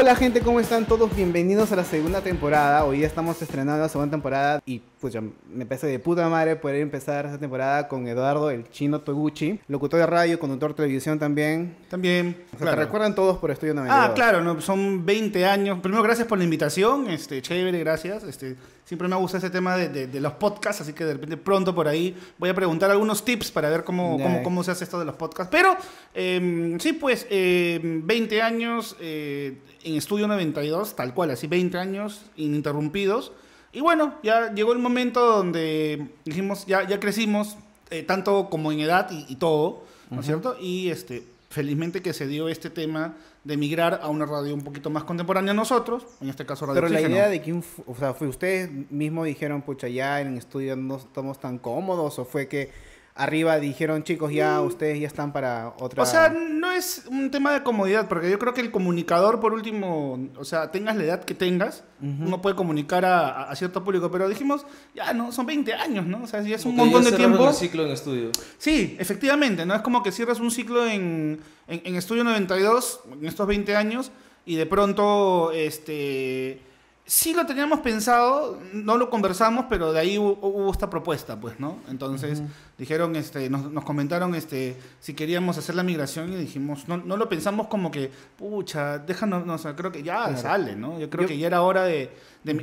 Hola gente, ¿cómo están todos? Bienvenidos a la segunda temporada. Hoy ya estamos estrenando la segunda temporada y pues ya me parece de puta madre poder empezar esta temporada con Eduardo, el chino Toguchi, locutor de radio, conductor de televisión también. También, O sea, te recuerdan todos por Estudio 92. Ah, claro, no, son 20 años. Primero, gracias por la invitación. Este, chévere, gracias. Este, siempre me gusta ese tema de, de- de los podcasts, así que de repente pronto por ahí voy a preguntar algunos tips para ver cómo, cómo, cómo se hace esto de los podcasts. Pero eh, sí, pues, eh, 20 años eh, en Estudio 92, tal cual, así 20 años ininterrumpidos. Y bueno, ya llegó el momento donde dijimos, ya, ya crecimos, eh, tanto como en edad y, y todo, ¿no es cierto? Y este, felizmente que se dio este tema de migrar a una radio un poquito más contemporánea a nosotros, en este caso Radio Pero la Oxígeno. idea de quién, o sea, fue ustedes mismos dijeron, pucha, ya en el estudio no estamos tan cómodos, o fue que arriba dijeron, chicos, ya ustedes ya están para otra. Mm. O sea, no es un tema de comodidad, porque yo creo que el comunicador, por último, o sea, tengas la edad que tengas, uno puede comunicar a, cierto público, pero dijimos, ya no, son 20 años, ¿no? O sea, ya es un montón ya de tiempo. el ciclo en estudio. Sí, efectivamente, ¿no? Es como que cierras un ciclo en, en, en Estudio 92, en estos 20 años, y de pronto, este... Sí lo teníamos pensado, no lo conversamos, pero de ahí hubo, hubo esta propuesta, pues, ¿no? Entonces, dijeron, este, nos, nos comentaron este, si queríamos hacer la migración y dijimos, no, no lo pensamos como que, pucha, déjanos, no, o sea, creo que ya Claro. sale, ¿no? Yo creo Yo- que ya era hora de,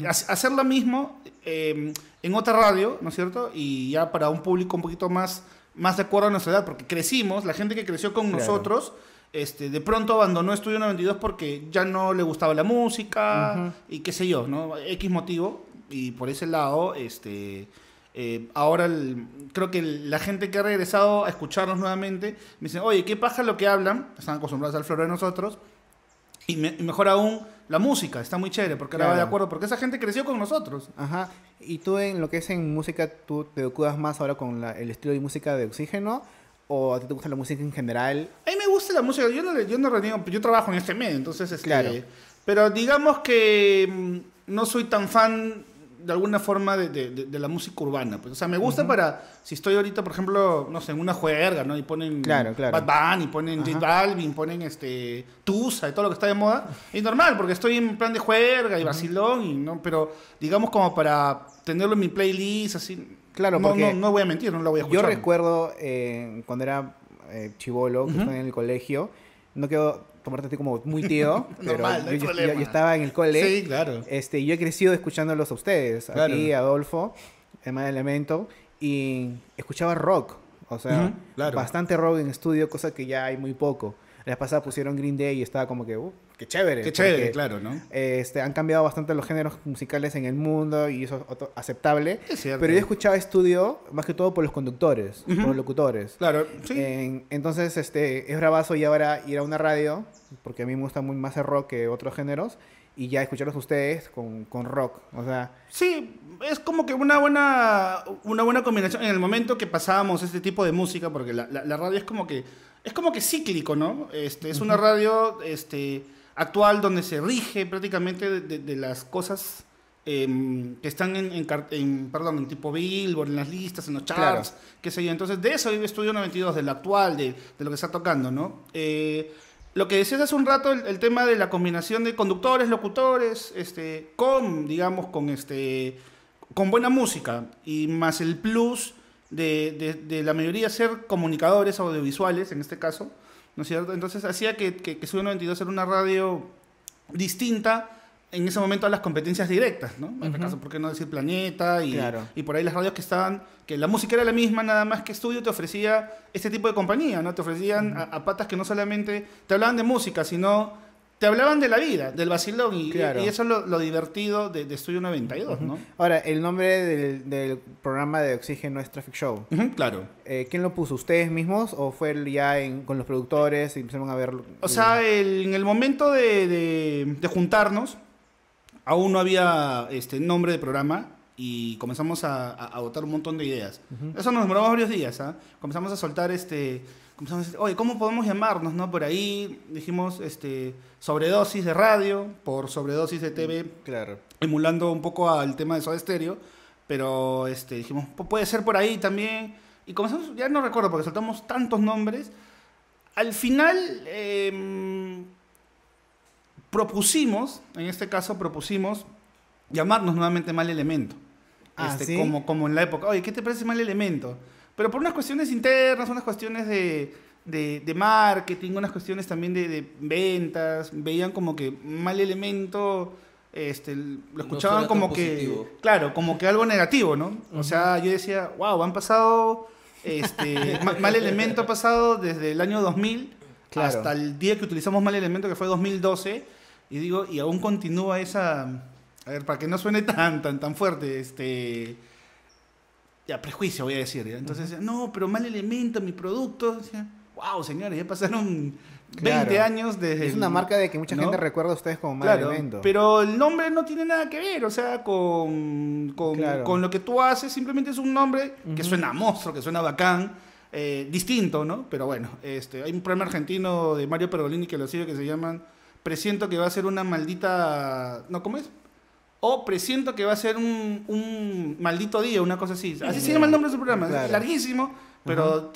hacer lo mismo eh, en otra radio, ¿no es cierto? Y ya para un público un poquito más, más de acuerdo a nuestra edad, porque crecimos, la gente que creció con Claro. nosotros, este, de pronto abandonó Estudio 92 porque ya no le gustaba la música y qué sé yo, ¿no? X motivo. Y por ese lado, este, eh, ahora el- creo que la gente que ha regresado a escucharnos nuevamente me dicen, oye, qué paja lo que hablan, están acostumbrados al flor de nosotros. Y, me- y mejor aún, la música, está muy chévere, porque ahora va de acuerdo, porque esa gente creció con nosotros. Ajá. ¿Y tú en lo que es en música, tú te ocupas más ahora con la- el estilo de música de oxígeno? ¿O a ti te gusta la música en general? A mí me gusta la música, yo no, yo no reniego, yo trabajo en este medio, entonces, este, Claro. pero digamos que mm, no soy tan fan de alguna forma de, de- de- de la música urbana, pues, o sea, me gusta para, si estoy ahorita, por ejemplo, no sé, en una juerga, ¿no? Y ponen Claro, claro. Bad Bunny, ponen J. Balvin, ponen este, Tusa y todo lo que está de moda, es normal, porque estoy en plan de juerga y vacilón, y, ¿no? pero digamos como para tenerlo en mi playlist, así, Claro, no, porque no, no voy a mentir, no lo voy a Yo escuchar. recuerdo eh, cuando era eh, chivolo, que Ujú. estaba en el colegio, no quiero tomarte así como muy tío, pero Normal, no yo, yo- yo estaba en el cole. Sí, claro. Este, yo he crecido escuchándolos a ustedes, a Claro. ti, a Adolfo, Emma Elemento, y escuchaba rock, o sea, claro. bastante rock en estudio, cosa que ya hay muy poco. La pasada pusieron Green Day y estaba como que, uh, qué chévere. Qué chévere, porque, claro, ¿no? Este, han cambiado bastante los géneros musicales en el mundo y eso es aceptable. Es cierto. Pero yo escuchaba estudio más que todo por los conductores, por los locutores. Claro, sí. En- entonces, este, es bravazo y ahora ir a una radio, porque a mí me gusta muy más el rock que otros géneros, y ya escucharlos ustedes con, con rock. O sea, Sí, es como que una buena, una buena combinación en el momento que pasábamos este tipo de música, porque la, la- la radio es como que es como que cíclico, ¿no? Este, es una radio este, actual donde se rige prácticamente de, de- de las cosas em, que están en, en car- en, perdón, en tipo Billboard, en las listas, en los charts, qué sé yo. Entonces, de eso vive Estudio 92, del actual, de, de lo que está tocando, ¿no? Eh, lo que decías hace un rato, el, el tema de la combinación de conductores, locutores, este, con, digamos, con este, con buena música y más el plus de- de la mayoría ser comunicadores audiovisuales, en este caso, ¿no es cierto? Entonces hacía que, que, que Estudio 92 era una radio distinta en ese momento a las competencias directas, ¿no? En este Ujú. caso, ¿por qué no decir Planeta? Y, Claro. y por ahí las radios que estaban, que la música era la misma, nada más que estudio te ofrecía este tipo de compañía, ¿no? Te ofrecían a, a patas que no solamente te hablaban de música, sino te hablaban de la vida, del vacilón, y, Claro. y eso es lo, lo divertido de, de Estudio 92, ¿no? ahora, el nombre del, del programa de Oxígeno es Traffic Show. Claro. Eh, ¿Quién lo puso? ¿Ustedes mismos o fue ya en- con los productores y empezaron a ver? O sea, el- en el momento de, de- de juntarnos, aún no había este nombre de programa y comenzamos a, a, a botar un montón de ideas. Eso nos demoró varios días, ¿ah? Comenzamos a soltar este... Comenzamos a decir, oye, ¿cómo podemos llamarnos, no? Por ahí dijimos, este, sobredosis de radio, por sobredosis de TV, Claro. emulando un poco al tema de Soda Stereo, pero este, dijimos, "Pu- puede ser por ahí también. Y comenzamos, ya no recuerdo porque soltamos tantos nombres. Al final, em, propusimos, en este caso propusimos llamarnos nuevamente Mal Elemento. Ah, Este, ¿sí? como, como en la época, oye, ¿qué te parece Mal Elemento? Pero por unas cuestiones internas, unas cuestiones de, de, de marketing, unas cuestiones también de, de ventas, veían como que Mal Elemento, este, lo escuchaban como que, positivo. claro, como que algo negativo, ¿no? O sea, yo decía, wow, han pasado, este, Ma- Mal Elemento ha pasado desde el año 2000 Claro. hasta el día que utilizamos Mal Elemento, que fue 2012, y digo, y aún continúa esa, a ver, para que no suene tan, tan, tan fuerte, este, ya, prejuicio voy a decir, ¿ya? entonces, no, pero Mal Elemento, mi producto, wow, señores, ya pasaron 20 Claro. años desde... Es una marca de que mucha ¿no? gente recuerda a ustedes como mal Claro, elemento. pero el nombre no tiene nada que ver, o sea, con, con, Claro. con lo que tú haces, simplemente es un nombre que suena a monstruo, que suena bacán, eh, distinto, ¿no? Pero bueno, este, hay un programa argentino de Mario Pergolini que lo sigue que se llaman Presiento que va a ser una maldita... ¿No, cómo es? O presiento que va a ser un, un maldito día, una cosa así. Así se llama el nombre de su programa. Claro. Es larguísimo, pero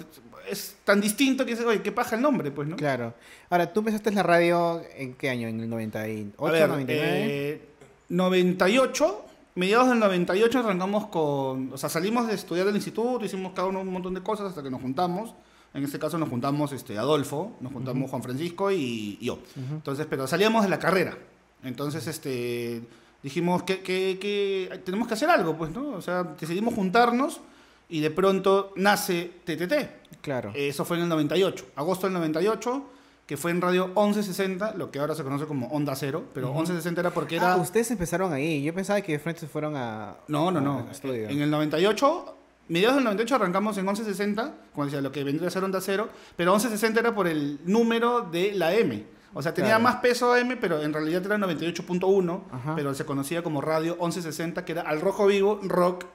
es tan distinto que dices, oye, qué paja el nombre, pues, ¿no? Claro. Ahora, ¿tú empezaste en la radio en qué año? ¿En el 98, A ver, 99? eh, 98, mediados del 98 arrancamos con, o sea, salimos de estudiar del instituto, hicimos cada uno un montón de cosas hasta que nos juntamos. En este caso nos juntamos este, Adolfo, nos juntamos Juan Francisco y, y yo. Entonces, pero salíamos de la carrera. Entonces, este, dijimos que, que- que tenemos que hacer algo, pues, ¿no? O sea, decidimos juntarnos y de pronto nace TTT. Claro. Eso fue en el 98, agosto del 98, que fue en radio 1160, lo que ahora se conoce como Onda Cero, pero 1160 era porque era... Ah, ustedes empezaron ahí. Yo pensaba que de frente se fueron a. No, no, no. estudio. En el 98, mediados del 98 arrancamos en 1160, como decía, lo que vendría a ser Onda Cero, pero 1160 era por el número de la M. O sea, tenía Claro. más peso M, pero en realidad era 98.1, Ajá. pero se conocía como radio 1160, que era al rojo vivo, rock,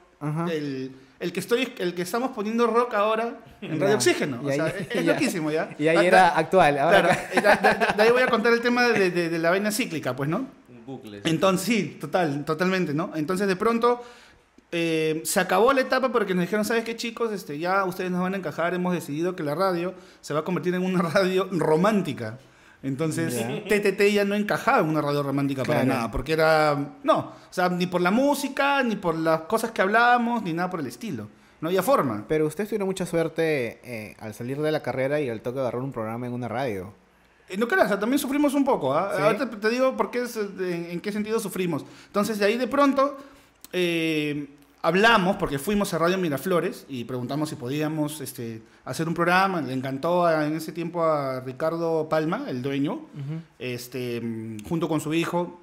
el, el que estoy, el que estamos poniendo rock ahora en Ya. Radio Oxígeno. Y O sea, ahí- es, es ya. loquísimo, ¿ya? Y ahí Da- era da- actual. Ahora Claro, da- da- de ahí voy a contar el tema de, de- de la vaina cíclica, pues, ¿no? Un bucle. Entonces, sí, total, totalmente, ¿no? Entonces, de pronto, eh, se acabó la etapa porque nos dijeron, ¿sabes qué, chicos? Este, ya ustedes nos van a encajar, hemos decidido que la radio se va a convertir en una radio romántica. Entonces, Ya. TTT ya no encajaba en una radio romántica para nada, porque era, no, o sea, ni por la música, ni por las cosas que hablábamos, ni nada por el estilo. No había forma. Pero ustedes tuvieron mucha suerte eh, al salir de la carrera y al toque de agarrar un programa en una radio. Eh, No creas, también sufrimos un poco. ¿Sí? Ahorita te digo por qué es, en, en qué sentido sufrimos. Entonces, de ahí de pronto eh, hablamos, porque fuimos a Radio Miraflores y preguntamos si podíamos este, hacer un programa. Le encantó a- en ese tiempo a Ricardo Palma, el dueño, este, mm, junto con su hijo,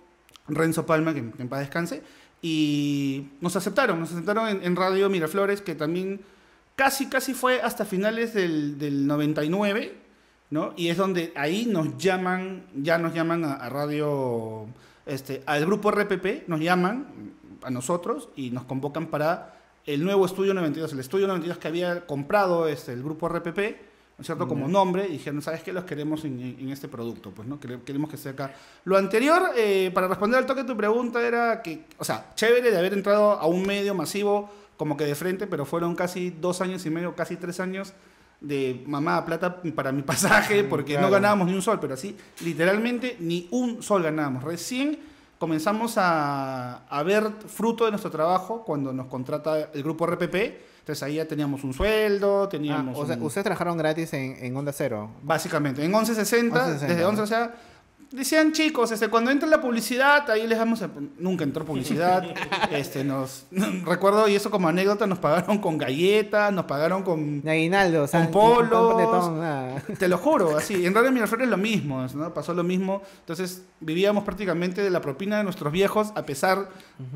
Renzo Palma, que, que en paz descanse. Y nos aceptaron, nos aceptaron en, en Radio Miraflores, que también casi, casi fue hasta finales del, del 99. ¿no? Y es donde ahí nos llaman, ya nos llaman a, a radio, este, al grupo RPP, nos llaman a nosotros y nos convocan para el nuevo Estudio 92, el Estudio 92 que había comprado este, el grupo RPP, ¿no es cierto? Como nombre, y dijeron, ¿sabes qué? Los queremos en, en- este producto, pues, ¿no? Quere- Queremos que sea acá. Lo anterior, eh, para responder al toque tu pregunta, era que, o sea, chévere de haber entrado a un medio masivo como que de frente, pero fueron casi dos años y medio, casi tres años de mamá plata para mi pasaje porque Claro. no ganábamos ni un sol, pero así literalmente ni un sol ganábamos. Recién comenzamos a, a ver fruto de nuestro trabajo cuando nos contrata el grupo RPP. Entonces ahí ya teníamos un sueldo, Ah, teníamos... o sea, un- ustedes trabajaron gratis en, en Onda Cero. Básicamente, en 1160, 1160, desde 11, o sea, decían chicos, este, cuando entra la publicidad, ahí les damos, a- nunca entró publicidad, este, nos, recuerdo, y eso como anécdota, nos pagaron con galletas, nos pagaron con, Aguinaldo, o sea, Con polos. panetón, nada. te lo juro, así, en Radio Miraflores lo mismo, ¿no? pasó lo mismo, entonces vivíamos prácticamente de la propina de nuestros viejos, a pesar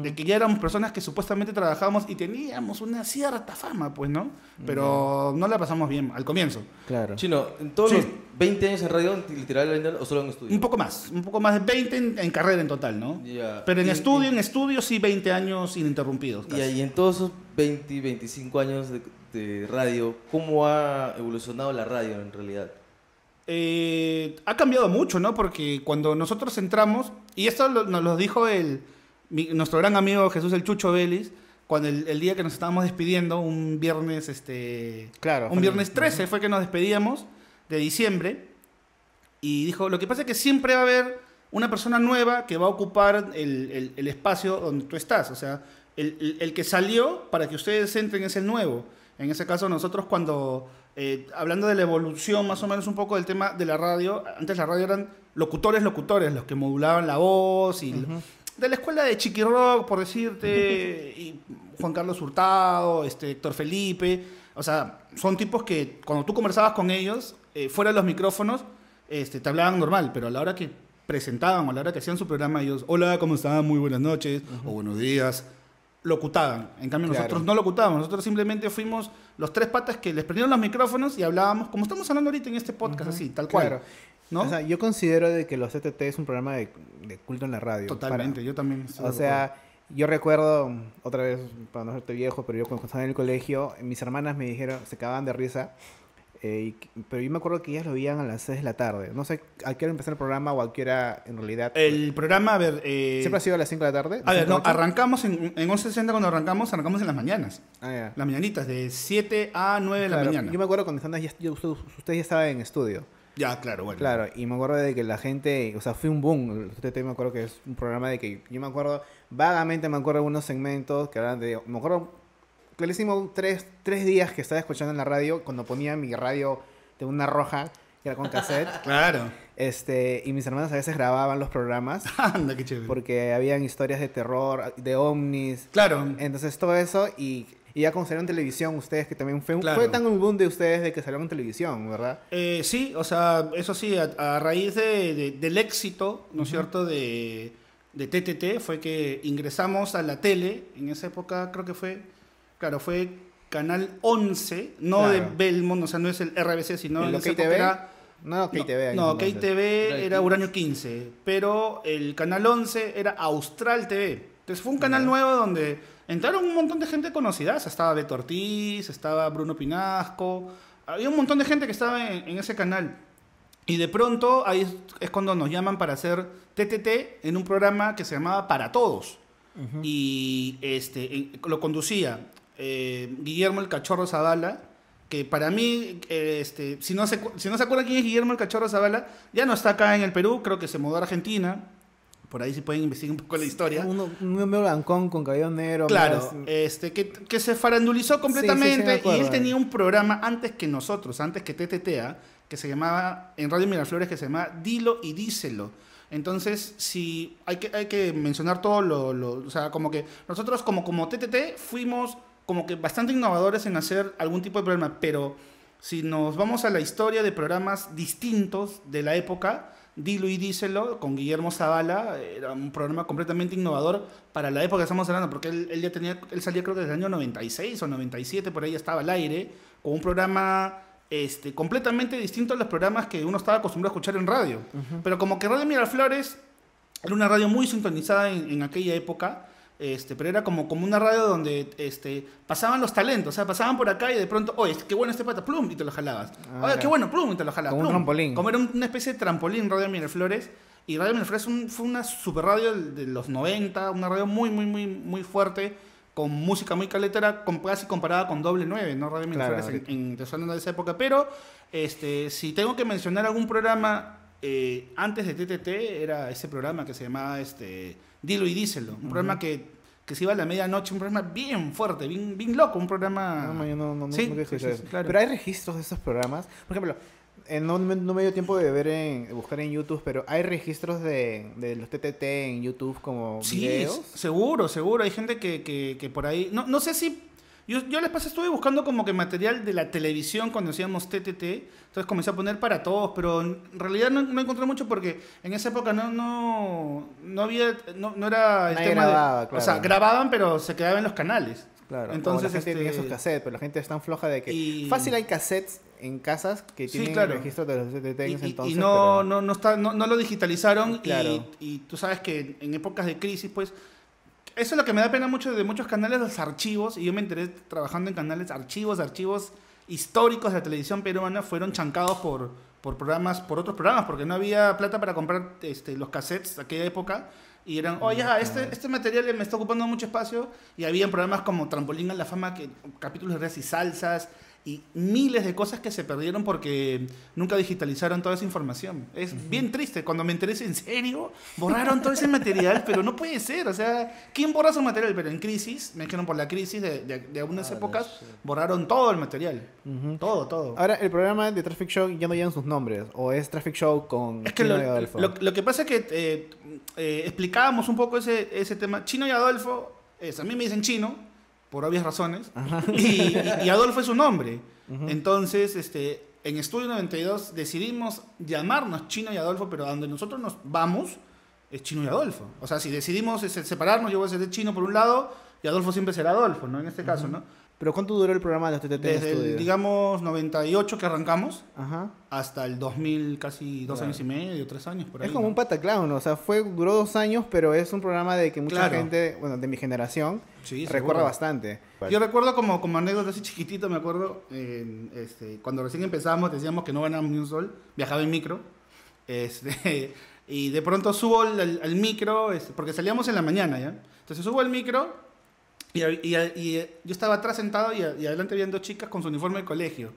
de que ya éramos personas que supuestamente trabajábamos y teníamos una cierta fama, pues, ¿no? Pero no la pasamos bien al comienzo. Claro. Chino, ¿en todos Sí. los 20 años en radio, literalmente, o solo en estudio? Un poco más, un poco más de 20 en, en carrera en total, ¿no? Pero en Y- estudio, en estudio sí 20 años ininterrumpidos. Y, casi. ahí en todos esos 20 y 25 años de, de radio, ¿cómo ha evolucionado la radio en realidad? Eh, ha cambiado mucho, ¿no? Porque cuando nosotros entramos, y esto lo- nos lo dijo el, mi- nuestro gran amigo Jesús el Chucho Vélez, cuando el, el día que nos estábamos despidiendo, un viernes, este, Claro. un viernes 13 fue que nos despedíamos de diciembre, y dijo, lo que pasa es que siempre va a haber una persona nueva que va a ocupar el, el- el espacio donde tú estás. O sea, el, el- el que salió para que ustedes entren es el nuevo. En ese caso, nosotros cuando, eh, hablando de la evolución más o menos un poco del tema de la radio, antes la radio eran locutores, locutores, los que modulaban la voz y... De la escuela de Chiqui Rock, por decirte, y Juan Carlos Hurtado, este, Héctor Felipe, o sea, son tipos que cuando tú conversabas con ellos, eh, fuera de los micrófonos, este, te hablaban normal, pero a la hora que presentaban o a la hora que hacían su programa, ellos, hola, ¿cómo están? Muy buenas noches, o buenos días, locutaban. En cambio, Claro. nosotros no locutábamos, nosotros simplemente fuimos los tres patas que les prendieron los micrófonos y hablábamos, como estamos hablando ahorita en este podcast, así, tal cual. Claro. ¿no? O sea, yo considero de que los CTT es un programa de, de culto en la radio. Totalmente, Para- yo también. O sea, yo recuerdo, otra vez, para no serte viejo, pero yo cuando estaba en el colegio, mis hermanas me dijeron, se cagaban de risa, eh, y pero yo me acuerdo que ellas lo veían a las 6 de la tarde. No sé a qué hora empezó el programa o a qué hora en realidad. El programa, a ver... eh, ¿Siempre ha sido a las 5 de la tarde? A ¿De ver, no, arrancamos en, en 11.60 cuando arrancamos, arrancamos en las mañanas. Ah, ya. Las mañanitas, de 7 a 9 de la mañana. Yo me acuerdo cuando ya, yo- usted, usted ya estaba en estudio. Ya, claro, bueno. Claro, y me acuerdo de que la gente, o sea, fue un boom. El TT me acuerdo que es un programa de que yo me acuerdo, vagamente me acuerdo de unos segmentos que eran de, me acuerdo clarísimo tres, tres días que estaba escuchando en la radio, cuando ponía mi radio de una roja, que era con cassette, Claro. este, y mis hermanas a veces grababan los programas, Anda, qué chévere. porque habían historias de terror, de ovnis, Claro. entonces todo eso, y, y ya como salieron en televisión, ustedes que también fue, un- Claro. fue tan un boom de ustedes de que salieron en televisión, ¿verdad? Eh, sí, o sea, eso sí, a, a raíz de, de- del éxito, ¿no es cierto?, de, de TTT, fue que ingresamos a la tele, en esa época creo que fue, claro, fue Canal 11, no de. Belmont, o sea, no es el RBC, sino ¿El era- No, KTV. No, entonces. KTV Era Uranio 15, pero el canal 11 era Austral TV. Entonces fue un canal nuevo donde entraron un montón de gente conocida. O sea, estaba Beto Ortiz, estaba Bruno Pinasco. Había un montón de gente que estaba en, en ese canal. Y de pronto ahí es, es cuando nos llaman para hacer TTT en un programa que se llamaba Para Todos. Y este, en- lo conducía eh, Guillermo el Cachorro Zavala, que para mí, eh, este, si, no se, si no se acuerdan quién es Guillermo el Cachorro Zavala, ya no está acá en el Perú, creo que se mudó a Argentina. Por ahí si pueden investigar un poco la historia. Uno, un medio blancón con cabello negro. Claro, más- este, que, que se farandulizó sí, sí, completamente me y él tenía un programa antes que nosotros, antes que TTTA, que se llamaba, en Radio Miraflores, que se llamaba Dilo y Díselo. Entonces, si hay que, hay que mencionar todo lo, lo- o sea, como que nosotros como, como TTT fuimos como que bastante innovadores en hacer algún tipo de programa, pero si nos vamos a la historia de programas distintos de la época, Dilo y Díselo, con Guillermo Zavala, era un programa completamente innovador para la época que estamos hablando, porque él, él ya tenía, él salía creo que desde el año 96 o 97, por ahí ya estaba al aire, con un programa este, completamente distinto a los programas que uno estaba acostumbrado a escuchar en radio. Pero como que Radio Miraflores era una radio muy sintonizada en, en aquella época, este, pero era como, como una radio donde este, pasaban los talentos, o sea, pasaban por acá y de pronto, oye, qué bueno este pata, plum, y te lo jalabas. Ah, oye, qué bueno, plum, y te lo jalabas. Como un plum. trampolín. Como era un- una especie de trampolín Radio Miraflores. Y Radio Miraflores un- fue una super radio de los 90, una radio muy, muy, muy, muy fuerte, con música muy caletera, con, casi comparada con Doble 9, ¿no? Radio Claro, Miraflores en, en, hablando de esa época. Pero este, si tengo que mencionar algún programa eh, antes de TTT, era ese programa que se llamaba este, Dilo y Díselo. Un programa que, que se iba a la medianoche, un programa bien fuerte, bien, bien loco, un programa... No, no, yo no, no, no, Sí, he sí, sí, claro. Pero hay registros de esos programas. Por ejemplo, eh, no, no me dio tiempo de ver en, de buscar en YouTube, pero hay registros de, de los TTT en YouTube como Sí, videos. seguro, seguro. Hay gente que, que, que por ahí. No, no sé si. Yo, yo les pasé, estuve buscando como que material de la televisión cuando hacíamos TTT. Entonces comencé a poner para todos, pero en realidad no, no encontré mucho porque en esa época no, no, no había. No, no era el Nadie tema grababa, de. claro. O sea, grababan, pero se quedaba en los canales. Claro, Entonces, Entonces, la gente tenía este- esos cassettes, pero la gente es tan floja de que... Y- Fácil hay cassettes en casas que Sí, tienen claro. el registro de los TTT en Y, ese y- y entonces. no, pero- no, no, está, no, no lo digitalizaron Claro. y, y tú sabes que en épocas de crisis, pues, eso es lo que me da pena mucho de muchos canales, los archivos, y yo me enteré trabajando en canales, archivos, archivos históricos de la televisión peruana fueron chancados por, por programas, por otros programas, porque no había plata para comprar este, los cassettes de aquella época. Y eran, oye, ah, este, este material me está ocupando mucho espacio. Y había programas como Trampolín a la Fama, que capítulos de risas y salsas, y miles de cosas que se perdieron porque nunca digitalizaron toda esa información. Es bien triste. Cuando me enteré, en serio, borraron todo ese material, pero no puede ser. O sea, ¿quién borra su material? Pero en crisis, me dijeron por la crisis de, de, de algunas Ah, épocas, borraron todo el material. Ujú. Todo, todo. Ahora, el programa de Traffic Show ya no llevan sus nombres, o es Traffic Show con Es que Chino lo, y Adolfo. lo- lo que pasa es que eh, eh, explicábamos un poco ese, ese tema. Chino y Adolfo, es, a mí me dicen chino, por obvias razones, y, y- Adolfo es su nombre. Entonces, este, en Estudio 92 decidimos llamarnos Chino y Adolfo, pero a donde nosotros nos vamos es Chino y Adolfo. O sea, si decidimos separarnos, yo voy a ser de Chino por un lado y Adolfo siempre será Adolfo, ¿no? En este caso, ¿no? ¿Pero cuánto duró el programa de los TTT en Desde el, digamos, 98 que arrancamos Ajá. hasta el 2000, casi dos Claro. años y medio, tres años por ahí. Es como ¿no? un pataclown, o sea, fue, duró dos años, pero es un programa de que mucha Claro. gente, bueno, de mi generación, Sí, recuerda seguro. bastante. Yo recuerdo como, como anécdota así chiquitito, me acuerdo, en, este, cuando recién empezamos decíamos que no ganábamos ni un sol, viajaba en micro, este, y de pronto subo al, al- al micro, este, porque salíamos en la mañana, ¿ya? Entonces subo al micro y, y- y yo estaba atrás sentado y, y adelante dos chicas con su uniforme de colegio.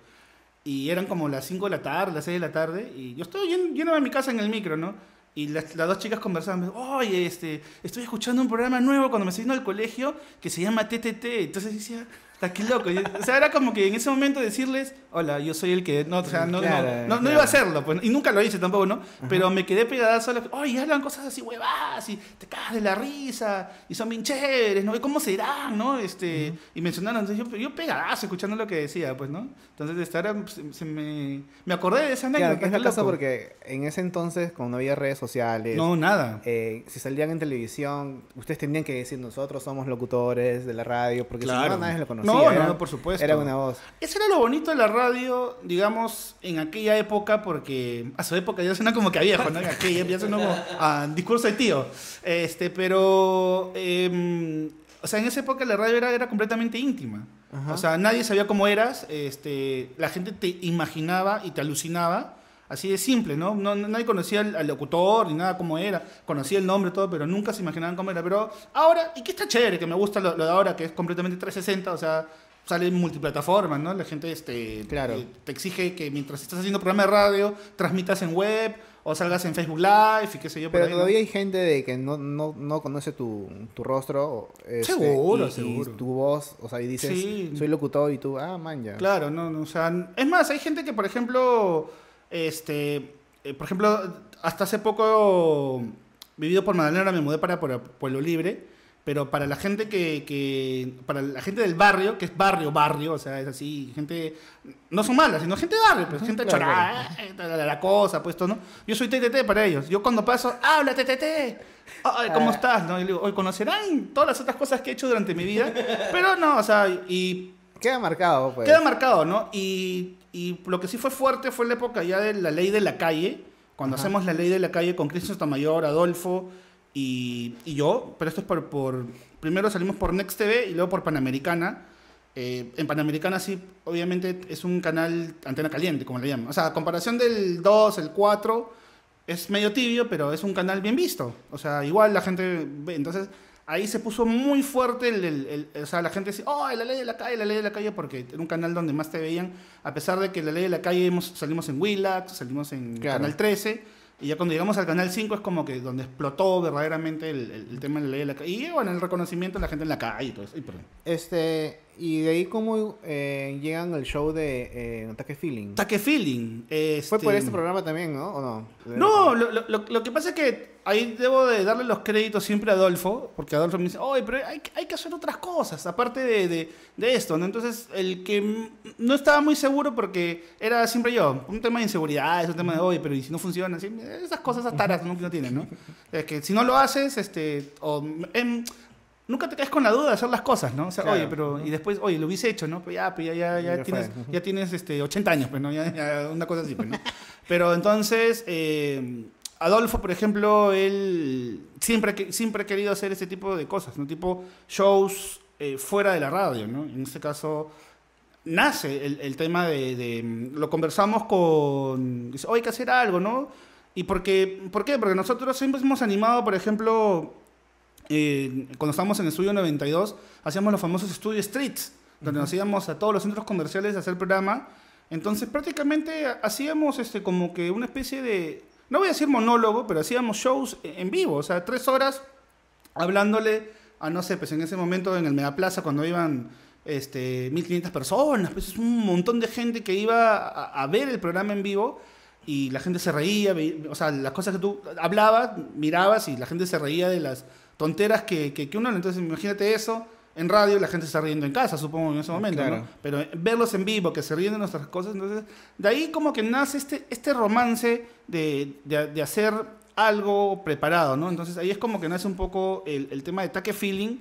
Y eran como las 5 de la tarde, las 6 de la tarde, y yo estoy yendo, yendo a mi casa en el micro, ¿no? Y las, las dos chicas conversaban, oye, este, estoy escuchando un programa nuevo cuando me yendo al colegio que se llama TTT. Entonces decía, está qué loco. O sea, era como que en ese momento decirles, hola, yo soy el que, no, o sea, no, no- Claro, no, no claro. iba a hacerlo, pues, y nunca lo hice tampoco, ¿no? Pero me quedé pegadazo a la, oye, hablan cosas así huevadas, y te cagas de la risa, y son bien chéveres, ¿no? ¿Y ¿Cómo serán, no? Este, Y mencionaron, entonces yo, yo pegadazo escuchando lo que decía, pues, ¿no? Entonces, de estar, se, se me, me acordé de esa anécdota. Claro, que es la cosa porque en ese entonces, cuando no había redes sociales, No, nada. eh, si salían en televisión, ustedes tenían que decir, nosotros somos locutores de la radio, porque si no, nadie lo conocía. No, era- no, por supuesto. Era una voz. Eso era lo bonito de la radio, digamos, en aquella época, porque a su época ya suena como que a viejo, ¿no? En aquella ya suena como a discurso de tío. Este, pero, em, o sea, en esa época la radio era, era completamente íntima. Ajá. O sea, nadie sabía cómo eras, este, la gente te imaginaba y te alucinaba. Así de simple, ¿no? no nadie conocía al, al locutor ni nada cómo era. Conocía el nombre, todo, pero nunca se imaginaban cómo era. Pero ahora, y que está chévere, que me gusta lo, lo de ahora, que es completamente 360, o sea, sale en multiplataformas, ¿no? La gente este, Claro. eh, te exige que mientras estás haciendo programa de radio, transmitas en web o salgas en Facebook Live y qué sé yo. por Pero ahí, ¿no? todavía hay gente de que no, no, no conoce tu, tu rostro. este, Seguro, y- y seguro. tu voz, o sea, y dices, Sí. soy locutor y tú, ah, man, ya. Claro, no, no, o sea, es más, hay gente que, por ejemplo, este, eh, por ejemplo, hasta hace poco, vivido por Madalena, me mudé para, para Pueblo Libre, pero para la gente que, que, para la gente del barrio, que es barrio, barrio, o sea, es así, gente, no son malas, sino gente de barrio, pues, gente claro, chorada, eh, la, la cosa, pues, todo, ¿no? Yo soy TTT para ellos, yo cuando paso, habla TTT, Ay, ¿cómo Ah. estás? ¿No? Y digo, hoy conocerán todas las otras cosas que he hecho durante mi vida, pero no, o sea, y Queda marcado, pues. Queda marcado, ¿no? Y, y lo que sí fue fuerte fue la época ya de la ley de la calle, cuando Ajá. hacemos la ley de la calle con Cristian Sotomayor, Adolfo y, y yo, pero esto es por, por- Primero salimos por Next TV y luego por Panamericana. Eh, en Panamericana sí, obviamente es un canal antena caliente, como le llaman. O sea, a comparación del 2, el 4, es medio tibio, pero es un canal bien visto. O sea, igual la gente ve. Entonces, ahí se puso muy fuerte el, el- el- o sea, la gente decía, oh, la ley de la calle, la ley de la calle, porque era un canal donde más te veían, a pesar de que la ley de la calle hemos- salimos en Willax, salimos en Claro. Canal 13, y ya cuando llegamos al Canal 5 es como que donde explotó verdaderamente el, el- el tema de la ley de la calle. Y bueno, el reconocimiento de la gente en la calle y todo eso. Perdón. Este, y de ahí cómo eh, llegan al show de eh, Feeling. Taque Feeling. Fue por este- este programa también, ¿no? ¿O no? No, lo, lo- lo- que pasa es que ahí debo de darle los créditos siempre a Adolfo, porque Adolfo me dice, oye, pero hay, hay que hacer otras cosas, aparte de, de- de esto, ¿no? Entonces, el que no estaba muy seguro porque era siempre yo, un tema de inseguridad, es un tema de, oye, pero ¿y si no funciona? Así, esas cosas, esas taras ¿no? que no tienen, ¿no? Es que si no lo haces, este, o, em, nunca te caes con la duda de hacer las cosas, ¿no? O sea, Claro. oye, pero, y después, oye, lo hubiese hecho, ¿no? Pues ya, pues ya, ya, ya Ya tienes, fue. ya tienes este, 80 años, pues, ¿no? Ya, ya, una cosa así, pues, ¿no? Pero entonces, eh, Adolfo, por ejemplo, él siempre, siempre ha querido hacer ese tipo de cosas, ¿no? Tipo shows eh, fuera de la radio, ¿no? En este caso, nace el, el tema de, de- Lo conversamos con... Dice, oye, hay que hacer algo, ¿no? ¿Y por qué? ¿Por qué? Porque nosotros siempre hemos animado, por ejemplo, eh, cuando estábamos en Estudio 92, hacíamos los famosos Studio Streets, donde nos íbamos a todos los centros comerciales a hacer programa. Entonces prácticamente hacíamos este, como que una especie de, no voy a decir monólogo, pero hacíamos shows en vivo, o sea, tres horas hablándole a, no sé, pues en ese momento en el Megaplaza cuando iban este, 1500 personas, pues es un montón de gente que iba a, a ver el programa en vivo y la gente se reía, o sea, las cosas que tú hablabas, mirabas y la gente se reía de las tonteras que, que, que uno, entonces imagínate eso. En radio la gente se está riendo en casa, supongo, en ese momento, Claro. ¿no? Pero verlos en vivo, que se ríen de nuestras cosas, entonces, de ahí como que nace este, este romance de, de, de hacer algo preparado, ¿no? Entonces ahí es como que nace un poco el, el tema de taque feeling,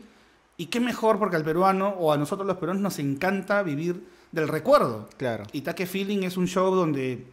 y qué mejor porque al peruano, o a nosotros los peruanos, nos encanta vivir del recuerdo. Claro. Y Taque Feeling es un show donde,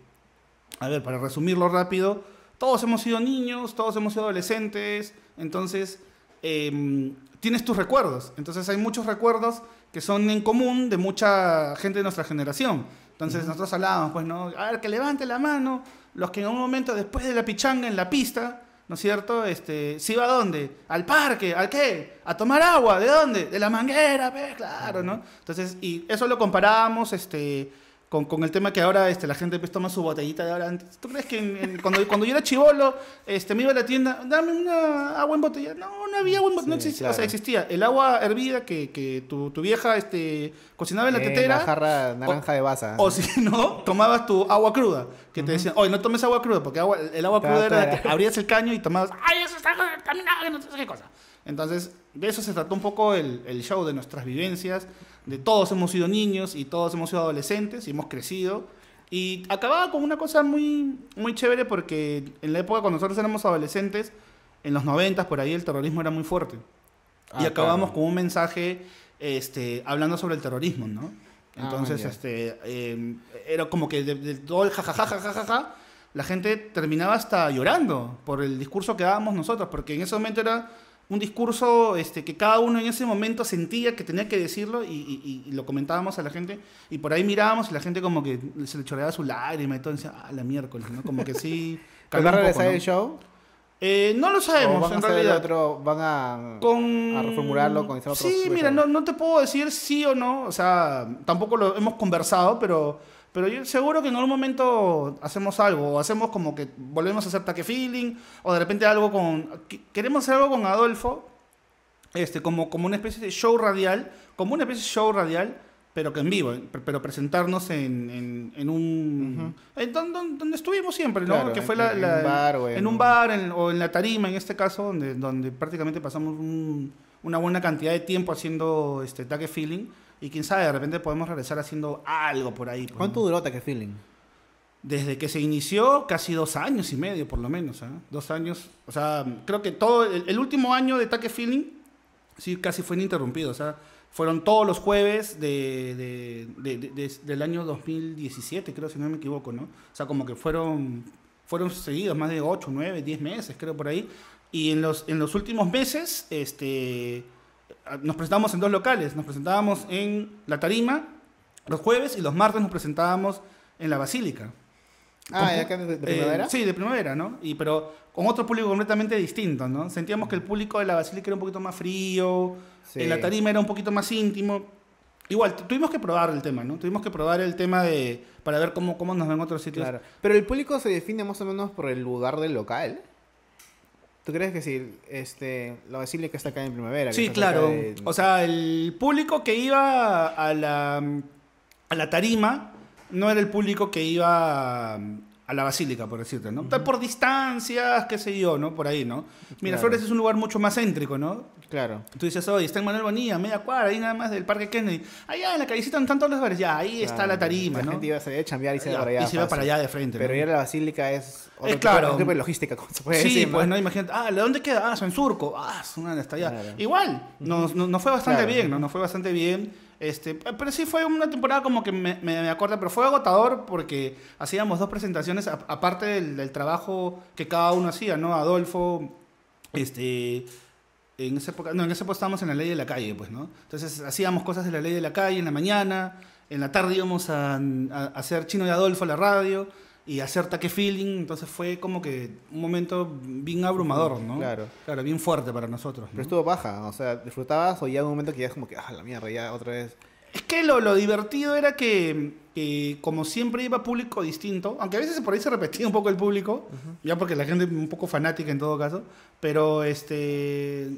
a ver, para resumirlo rápido, todos hemos sido niños, todos hemos sido adolescentes, entonces em, tienes tus recuerdos. Entonces hay muchos recuerdos que son en común de mucha gente de nuestra generación. Entonces nosotros hablábamos, pues, ¿no? A ver, que levante la mano los que en un momento después de la pichanga en la pista, ¿no es cierto? Este, ¿Se iba a dónde? ¿Al parque? ¿Al qué? ¿A tomar agua? ¿De dónde? De la manguera, pues, claro, ¿no? Entonces, y eso lo comparábamos, este, con, con el tema que ahora este, la gente pues, toma su botellita de ahora. ¿Tú crees que en- en- cuando, cuando yo era chivolo, este, me iba a la tienda, dame una agua en botella? No, no había agua en botella, no existía. O sea, claro. existía el agua hervida que, que tu, tu vieja este, cocinaba en la Eh, tetera. La jarra naranja de baza. O si no, tomabas tu agua cruda. Que te decían, oye, no tomes agua cruda, porque agua- el agua Claro, cruda era claro. que abrías el caño y tomabas, ay, eso está contaminado, no sé qué cosa. Entonces, de eso se trató un poco el, el show, de nuestras vivencias, de todos hemos sido niños y todos hemos sido adolescentes y hemos crecido. Y acababa con una cosa muy, muy chévere porque en la época cuando nosotros éramos adolescentes, en los 90 por ahí el terrorismo era muy fuerte. y Ah, acabamos claro. con un mensaje este, hablando sobre el terrorismo, ¿no? Ah, Entonces, este, eh, era como que de, de todo el jajaja, jajaja, la gente terminaba hasta llorando por el discurso que dábamos nosotros, porque en ese momento era un discurso este, que cada uno en ese momento sentía que tenía que decirlo y, y- y lo comentábamos a la gente y por ahí mirábamos y la gente como que se le choreaba su lágrima y todo, y decía, ah, la miércoles, ¿no? Como que sí... ¿Pero va calmó a regresar el show? Eh, no lo ¿O sabemos, van a en el realidad. otro, van a, Con... a reformularlo con Sí, mira, no, no te puedo decir sí o no, o sea, tampoco lo hemos conversado, pero, pero yo seguro que en algún momento hacemos algo, o hacemos como que volvemos a hacer taque feeling, o de repente algo con... que- Queremos hacer algo con Adolfo, este, como, como una especie de show radial, como una especie de show radial, pero que en vivo, eh, pe- pero presentarnos en, en, en un... don- donde estuvimos siempre, ¿no? Claro, que en- fue la, en la- un bar o en un bar o en la tarima, en este caso, donde, donde prácticamente pasamos un- una buena cantidad de tiempo haciendo este taque feeling, y quién sabe, de repente podemos regresar haciendo algo por ahí. pues, ¿Cuánto duró Taque Feeling? Desde que se inició, casi dos años y medio, por lo menos. ¿eh? Dos años. O sea, creo que todo. El, el último año de Taque Feeling, sí, casi fue ininterrumpido. O sea, fueron todos los jueves de- de- de- del año 2017, creo, si no me equivoco, ¿no? O sea, como que fueron, fueron seguidos, más de 8, 9, 10 meses, creo, por ahí. Y en los, en los últimos meses, este. Nos presentamos en dos locales. Nos presentábamos en La Tarima los jueves y los martes nos presentábamos en la Basílica. Ah, ¿ya acá de, de eh, primavera? sí, de primavera, ¿no? Y, pero con otro público completamente distinto, ¿no? Sentíamos que el público de la Basílica era un poquito más frío, Sí. en la tarima era un poquito más íntimo. Igual, tu- tuvimos que probar el tema, ¿no? Tuvimos que probar el tema de para ver cómo, cómo nos ven otros sitios. Claro. Pero el público se define más o menos por el lugar del local. ¿Tú crees que si este, la basílica está acá en primavera? Sí, claro. de- O sea, el público que iba a la, a la tarima no era el público que iba a la basílica, por decirte, ¿no? Por distancias, qué sé yo, ¿no? Por ahí, ¿no? Mira, Claro. Flores es un lugar mucho más céntrico, ¿no? Claro. Tú dices, oye, está en Manuel Bonilla, media cuadra, ahí nada más del Parque Kennedy. Allá en la callecita están todos los bares, ya, ahí está la tarima, La ¿no? gente iba a salir a chambear y se va para allá. y se fácil. para allá de frente, Pero ¿no? ir a la basílica es otro, Es claro. tipo de logística, como se puede Sí, decir. pues ¿no? no, imagínate, ah, ¿de dónde queda? Ah, en Surco, ah, una hasta allá. Claro. Igual, nos, nos, nos fue bastante Claro. bien, ¿no? Nos fue bastante bien. Este, pero sí fue una temporada como que me, me, me pero fue agotador porque hacíamos dos presentaciones, a- aparte del, del trabajo que cada uno hacía, ¿no? Adolfo, este, en esa época, no, en esa época estábamos en la ley de la calle, pues, ¿no? Entonces hacíamos cosas de la ley de la calle en la mañana, en la tarde íbamos a, a hacer Chino y Adolfo la radio y hacer taque feeling, entonces fue como que un momento bien abrumador, ¿no? Claro. Claro, bien fuerte para nosotros. ¿no? Pero estuvo baja, o sea, disfrutabas o ya en un momento que ya es como que, ah, la mierda, ya otra vez. Es que lo, lo divertido era que, que como siempre iba público distinto, aunque a veces por ahí se repetía un poco el público, ya porque la gente es un poco fanática en todo caso, pero este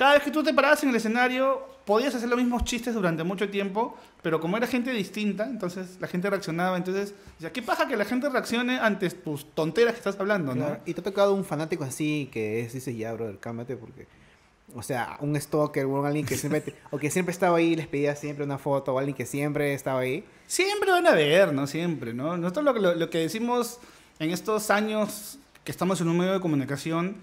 cada vez que tú te parabas en el escenario podías hacer los mismos chistes durante mucho tiempo, pero como era gente distinta, entonces la gente reaccionaba, entonces, ya qué paja que la gente reaccione ante tus tonteras que estás hablando, ¿no? Claro, Y te ha tocado un fanático así que es, dice ya, brother, cálmate porque... O sea, un stalker o alguien que siempre, te- o que siempre estaba ahí y les pedía siempre una foto o alguien que siempre estaba ahí. Siempre van a ver, ¿no? Siempre, ¿no? Nosotros lo, lo que decimos en estos años que estamos en un medio de comunicación,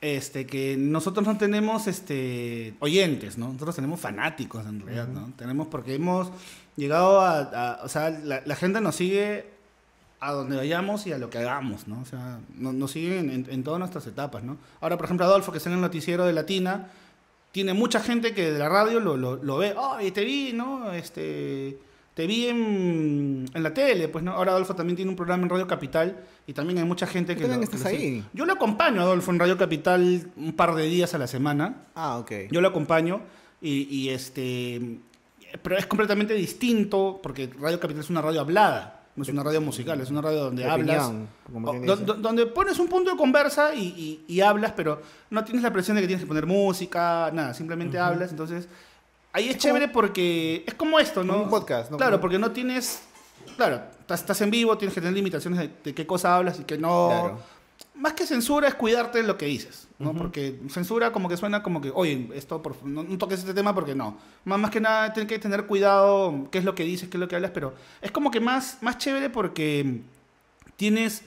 este, que nosotros no tenemos este, oyentes, ¿no? Nosotros tenemos fanáticos en realidad, ¿no? Tenemos porque hemos llegado a... a- o sea, la, la gente nos sigue a donde vayamos y a lo que hagamos, ¿no? O sea, no- nos siguen en, en todas nuestras etapas, ¿no? Ahora, por ejemplo, Adolfo, que está en el noticiero de Latina, tiene mucha gente que de la radio lo, lo, lo ve, ¡ay, te vi, ¿no? Este, te vi en, en la tele, pues, ¿no? Ahora Adolfo también tiene un programa en Radio Capital y también hay mucha gente que... También lo- que estás sigue. ahí. Yo lo acompaño a Adolfo en Radio Capital un par de días a la semana. Ah, ok. Yo lo acompaño y, y, este. Pero es completamente distinto porque Radio Capital es una radio hablada, no es una radio musical, es una radio donde De hablas. opinión, do- do- donde pones un punto de conversa y, y- y hablas, pero no tienes la presión de que tienes que poner música, nada, simplemente hablas. Entonces, ahí es, Es chévere porque es como esto, ¿no? como un podcast, ¿no? Claro, porque no tienes. Claro, estás, en vivo, tienes que tener limitaciones de, de qué cosa hablas y qué no. Claro. Más que censura es cuidarte de lo que dices, ¿no? Porque censura como que suena como que, oye, esto por, no, no toques este tema porque no. Más, más que nada tienes que tener cuidado qué es lo que dices, qué es lo que hablas, pero es como que más, más chévere porque tienes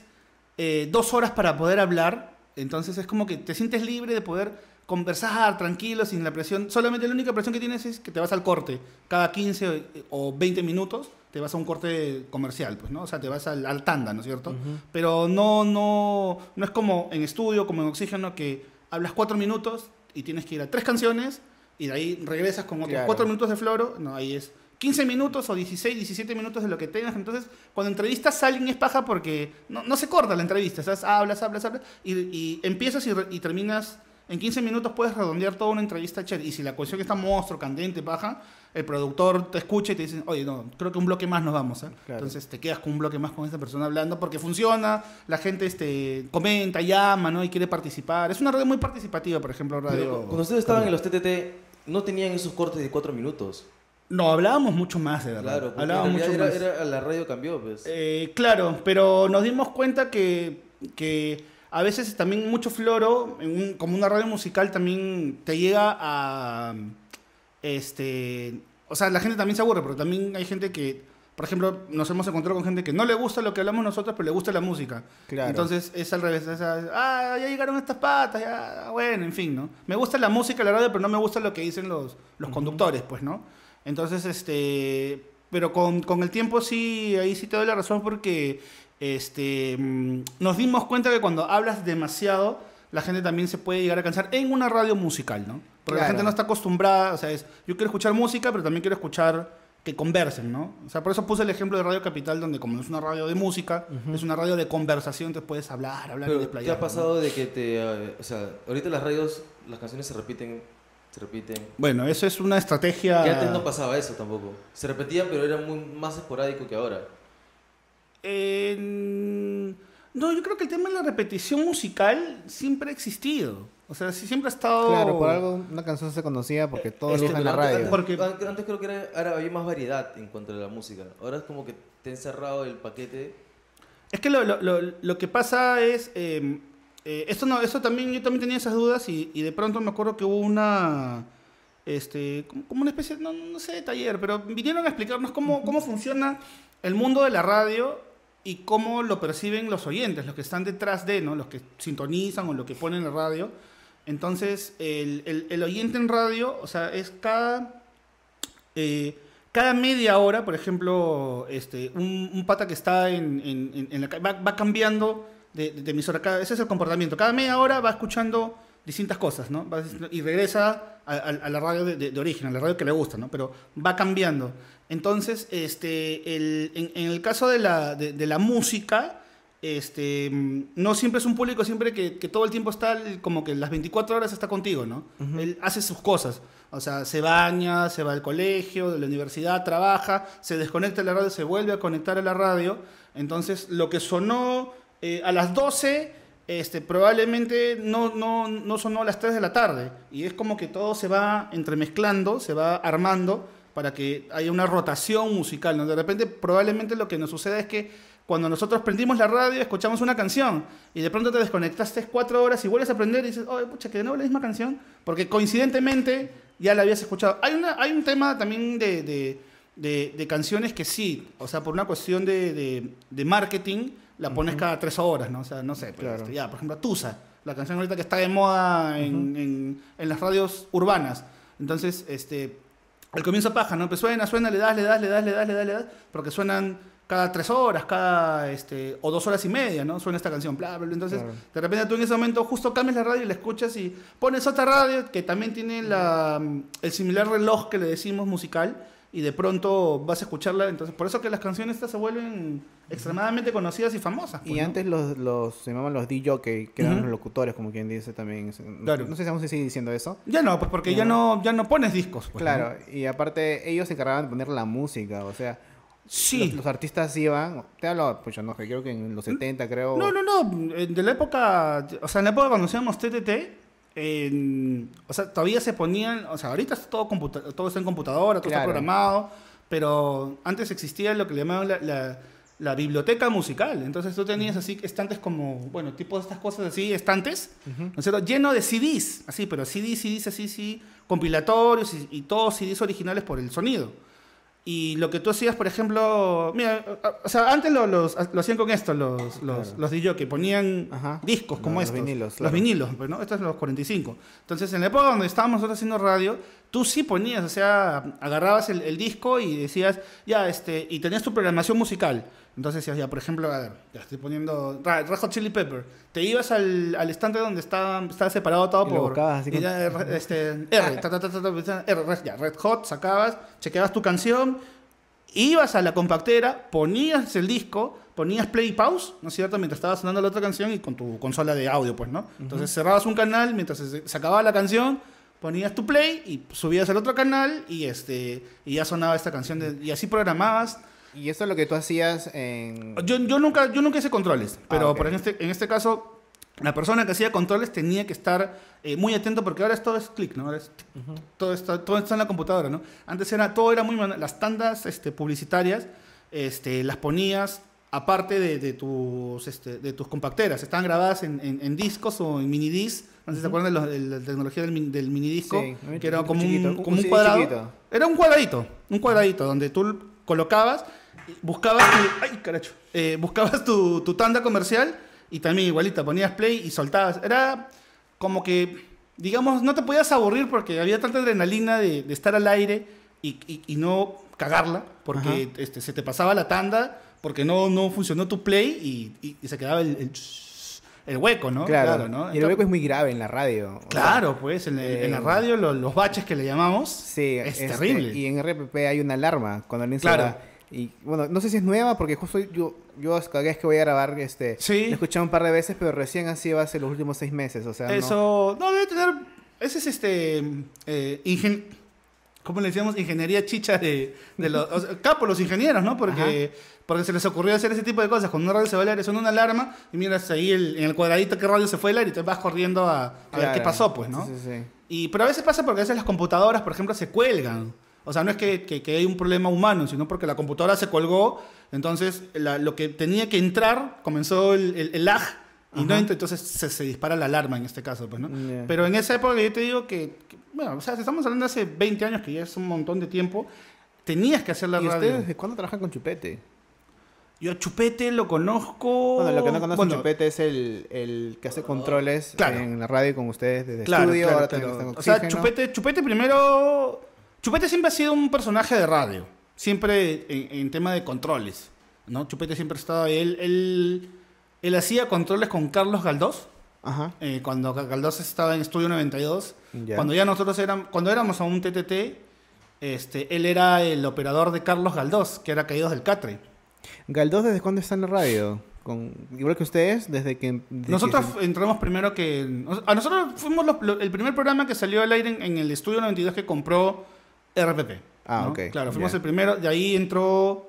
eh, dos horas para poder hablar, entonces es como que te sientes libre de poder conversar tranquilo, sin la presión. Solamente la única presión que tienes es que te vas al corte cada 15 o 20 minutos, te vas a un corte comercial, pues, ¿no? O sea, te vas al, al tanda, ¿no es cierto? Pero no, no, no es como en estudio, como en oxígeno, que hablas cuatro minutos y tienes que ir a tres canciones y de ahí regresas con otros Claro. cuatro minutos de floro. No, ahí es 15 minutos o 16, 17 minutos de lo que tengas. Entonces, cuando entrevistas a alguien es paja porque no, no se corta la entrevista. Estás, hablas, hablas, hablas y, y empiezas y terminas. En 15 minutos puedes redondear toda una entrevista chévere. Y si la cuestión está monstruo, candente, paja, el productor te escucha y te dice, oye, no, creo que un bloque más nos vamos. ¿eh?". Claro. Entonces te quedas con un bloque más con esta persona hablando porque funciona, la gente este, comenta, llama, ¿no? Y quiere participar. Es una radio muy participativa, por ejemplo, radio. Pero cuando ustedes estaban en los TTT, no tenían esos cortes de cuatro minutos. No, hablábamos mucho más, de verdad. Claro, hablábamos mucho más. era- la radio cambió, pues. Eh, claro, pero nos dimos cuenta que, que a veces también mucho floro, en un- como una radio musical, también te llega a... Este, o sea, la gente también se aburre, pero también hay gente que, por ejemplo, nos hemos encontrado con gente que no le gusta lo que hablamos nosotros, pero le gusta la música. Claro. Entonces es al revés. es a- ah, ya llegaron estas patas, ya, bueno, en fin, ¿no? Me gusta la música, la radio, pero no me gusta lo que dicen los, los conductores, pues, ¿no? Entonces, este, pero con, con el tiempo sí, ahí sí te doy la razón porque este, mm, nos dimos cuenta que cuando hablas demasiado, la gente también se puede llegar a cansar en una radio musical, ¿no? Porque la Claro. gente no está acostumbrada, o sea, es, yo quiero escuchar música, pero también quiero escuchar que conversen, ¿no? O sea, por eso puse el ejemplo de Radio Capital, donde como no es una radio de música, es una radio de conversación, entonces puedes hablar, hablar y Pero, desplayar. ¿Qué ha ¿no? pasado de que te... eh, o sea, ahorita las radios, las canciones se repiten, se repiten. Bueno, eso es una estrategia... Que antes no pasaba eso tampoco. Se repetían, pero era muy más esporádico que ahora. Eh, no, yo creo que el tema de la repetición musical siempre ha existido. O sea, sí siempre ha estado... Claro, por algo una canción se conocía porque todo Este, está en la radio. Porque- Antes, creo que era, ahora había más variedad en cuanto a la música. Ahora es como que te han cerrado el paquete. Es que lo, lo- lo- lo que pasa es... eh, eh, esto no, esto también, yo también tenía esas dudas y, y de pronto me acuerdo que hubo una... Este, como, como una especie, no, no sé, de taller, pero vinieron a explicarnos cómo, cómo funciona el mundo de la radio y cómo lo perciben los oyentes, los que están detrás de, ¿no? Los que sintonizan o lo que ponen en radio. Entonces, el, el- el oyente en radio, o sea, es cada... eh, cada media hora, por ejemplo, este, un, un pata que está en, en- en- la va, va cambiando de, de emisora. Cada- ese es el comportamiento. Cada media hora va escuchando distintas cosas, ¿no? Y regresa a, a- a la radio de, de- de origen, a la radio que le gusta, ¿no? Pero va cambiando. Entonces, este, el- en, en el caso de la, de, de la música, este, no siempre es un público siempre que, que todo el tiempo está como que las 24 horas está contigo, ¿no? Él hace sus cosas. O sea, se baña, se va al colegio, de la universidad, trabaja, se desconecta de la radio, se vuelve a conectar a la radio. Entonces, lo que sonó eh, a las 12, este, probablemente no, no, no sonó a las 3 de la tarde. Y es como que todo se va entremezclando, se va armando para que haya una rotación musical. ¿no? De repente, probablemente lo que nos sucede es que cuando nosotros prendimos la radio, escuchamos una canción y de pronto te desconectaste cuatro horas y vuelves a aprender y dices, oh, pucha, que de nuevo la misma canción, porque coincidentemente ya la habías escuchado. Hay, una, hay un tema también de, de, de- de canciones que sí, o sea, por una cuestión de, de- marketing, la pones cada tres horas, ¿no? O sea, no sé, pero, Claro. este, ya, por ejemplo, Tusa, la canción ahorita que está de moda en, en- en las radios urbanas. Entonces, este, al comienzo paja, ¿no? Pues suena, suena, le das, le das, le das, le das, le das, le das, porque suenan cada tres horas, cada, este, o dos horas y media, ¿no? Suena esta canción, bla, bla, bla. Entonces, Claro. de repente tú en ese momento justo cambias la radio y la escuchas y pones otra radio que también tiene la, el similar reloj que le decimos musical y de pronto vas a escucharla. Entonces, por eso que las canciones estas se vuelven extremadamente conocidas y famosas. pues, Y ¿no? antes los, los se llamaban los DJ, que eran Ujú. los locutores, como quien dice también. Claro. No sé si aún se sigue diciendo eso. Ya no, pues porque ya no, ya no pones discos. pues, claro, ¿no? y aparte ellos se encargaban de poner la música, o sea, Sí. los, los artistas iban, te hablo, pues yo no sé, creo que en los 70 creo. No, no, no. De la época. O sea, en la época cuando hacíamos TTT. En- o sea, todavía se ponían. O sea, ahorita es todo, todo está en computadora, todo está programado. Pero antes existía lo que le llamaban la, la- la biblioteca musical. Entonces tú tenías así estantes como. Bueno, tipo de estas cosas así, estantes. ¿no es cierto? Lleno de CDs. Así, pero CDs, CDs, así, sí. Compilatorios y, y todos CDs originales por el sonido. Y lo que tú hacías, por ejemplo, mira, o sea, antes lo, los- lo hacían con esto, los, los, Claro. los DJ, que ponían Ajá. discos como Los estos. vinilos, Los vinilos, pues, ¿no? Estos son los 45. Entonces, en la época donde estábamos nosotros haciendo radio, tú sí ponías, o sea, agarrabas el, el disco y decías, ya, este, y tenías tu programación musical. Entonces ya, por ejemplo, a ver, ya estoy poniendo Ra- Red Hot Chili Pepper. Te ibas al, al estante donde estaba, estaba separado todo Y por... buscabas así y con- ya, R, este, R, ta, ta, ta, R, Red- ya, Red Hot, sacabas, chequeabas tu canción, ibas a la compactera, ponías el disco, ponías play y pause, ¿no es cierto? Mientras estaba sonando la otra canción y con tu consola de audio, pues, ¿no? Entonces cerrabas un canal mientras se, se acababa la canción, ponías tu play y subías al otro canal y este y ya sonaba esta canción de- y así programabas. Y eso es lo que tú hacías en... Yo, yo nunca yo nunca hice controles, pero Ah, ok. por en este en este caso la persona que hacía controles tenía que estar eh, muy atento porque ahora todo es clic, ¿no? Ahora es tic, todo, está, todo está en la computadora, ¿no? Antes era, todo era muy... Las tandas este, publicitarias este, las ponías aparte de, de tus, este, de tus compacteras. Estaban grabadas en, en- en discos o en minidisc. No sé si se acuerdan de, los- de la tecnología del, min- del minidisco. Sí, que era como un, como un cuadrado. chiquito. Era un cuadradito, un cuadradito donde tú colocabas, buscabas tu, ay, caracho, Eh, buscabas tu, tu tanda comercial y también igualita, ponías play y soltabas. Era como que, digamos, no te podías aburrir porque había tanta adrenalina de, de estar al aire y, y- y no cagarla, porque este, se te pasaba la tanda, porque no, no funcionó tu play y, se quedaba el, el, el hueco, ¿no? Claro, ¿no? y el hueco es muy grave en la radio. sea, Claro, pues en, la- en la eh, radio lo- los baches que le llamamos Sí, es este, terrible. Y en RPP hay una alarma cuando alguien se Claro. va. Y bueno, no sé si es nueva porque justo yo, yo cada vez que voy a grabar, este, Sí. lo he escuchado un par de veces, pero recién así va hace los últimos seis meses. O sea, Eso, no, debe tener. Ese es este. eh, ingen- ¿Cómo le decíamos? Ingeniería chicha de, de los. o sea, capo, los ingenieros, ¿no? Porque, porque se les ocurrió hacer ese tipo de cosas. Cuando una radio se va al aire, suena una alarma y miras ahí el- en el cuadradito qué radio se fue al aire y te vas corriendo a, a ver qué pasó, pues, ¿no? Sí, sí, sí. Y, pero a veces pasa porque a veces las computadoras, por ejemplo, se cuelgan. O sea, no es que, que- que hay un problema humano, sino porque la computadora se colgó, entonces la- lo que tenía que entrar comenzó el, el- el lag y no Ajá. entra, entonces se, se dispara la alarma en este caso, pues, ¿no? Pero en esa época yo te digo que, que, bueno, o sea, si estamos hablando de hace 20 años, que ya es un montón de tiempo, tenías que hacer la ¿Y radio. ustedes desde cuándo trabajan con Chupete? Yo a Chupete lo conozco... Bueno, lo que no conocen Bueno, Chupete es el, el que hace controles Claro. en la radio con ustedes desde Claro, estudio, claro, ahora claro. están O sea. Chupete, Chupete primero... Chupete siempre ha sido un personaje de radio. Siempre en, en tema de controles. ¿no? Chupete siempre ha estado... Él, él, él hacía controles con Carlos Galdós. Ajá. eh, cuando Galdós estaba en Estudio 92. Ya. Cuando ya nosotros éramos... Cuando éramos a un TTT, este, él era el operador de Carlos Galdós, que era Caídos del Catre. Galdós, ¿desde cuándo está en la radio? Con, igual que ustedes, desde que... desde Nosotros que- entramos primero que... A nosotros fuimos los- lo- el primer programa que salió al aire en, en el estudio 92 que compró RPP. Ah, ¿no? ok, Claro, fuimos el primero. De ahí entró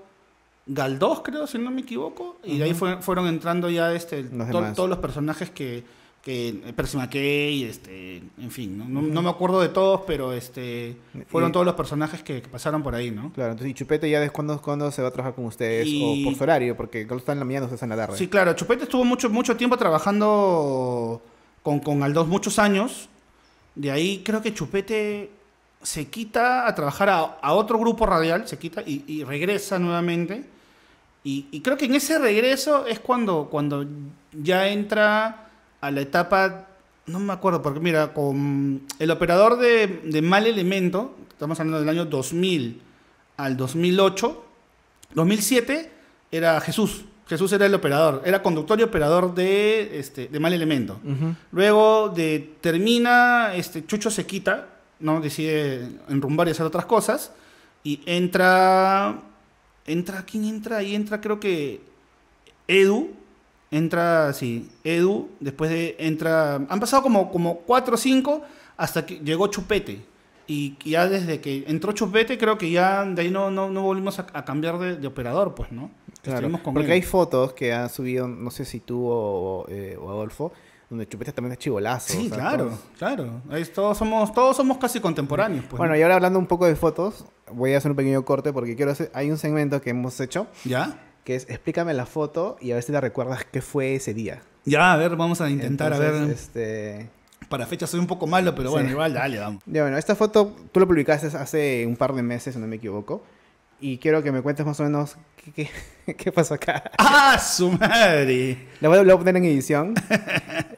Galdós, creo, si no me equivoco. Y de ahí fue- fueron entrando ya este, Los to- demás. todos los personajes que... que Percy McKay, este, en fin, ¿no? No, no me acuerdo de todos, pero este, fueron Y- todos los personajes que, que pasaron por ahí, ¿no? Claro, entonces, ¿y Chupete ya desde cuándo, cuándo se va a trabajar con ustedes? Y- O por su horario, porque Carlos está en la mañana, ustedes en la tarde. Sí, claro. Chupete estuvo mucho, mucho tiempo trabajando con, con Aldós, muchos años. De ahí creo que Chupete se quita a trabajar a, a otro grupo radial, se quita y, y regresa nuevamente. Y, y creo que en ese regreso es cuando, cuando ya entra a la etapa, no me acuerdo, porque mira, con el operador de, de Mal Elemento, estamos hablando del año 2000 al 2008, 2007 era Jesús. Jesús era el operador, era conductor y operador de, este, de Mal Elemento. Luego de termina, este, Chucho se quita, ¿no? Decide enrumbar y hacer otras cosas. Y entra. Entra. ¿Quién entra? Ahí entra, creo que. Edu. Entra, sí, Edu. Después de. Entra. Han pasado como, como cuatro o cinco hasta que llegó Chupete. Y ya desde que entró Chupete, creo que ya de ahí no, no, no volvimos a, a cambiar de, de operador, pues, ¿no? Claro, con porque él. hay fotos que han subido, no sé si tú o, eh, o Adolfo, donde Chupete también es chivolazo. Sí, o sea, claro, todos- claro. Ahí todos somos, todos somos casi contemporáneos. Pues, Bueno, ¿no? y ahora hablando un poco de fotos, voy a hacer un pequeño corte porque quiero hacer, hay un segmento que hemos hecho ¿Ya? que es explícame la foto y a ver si te recuerdas qué fue ese día. Ya, a ver, vamos a intentar, a Entonces, ver. este... Para fecha soy un poco malo, pero bueno, Sí. igual, dale, vamos. Ya bueno, esta foto tú lo publicaste hace un par de meses, si no me equivoco. Y quiero que me cuentes más o menos qué, qué, qué pasó acá. ¡Ah, su madre! La voy a, poner en edición.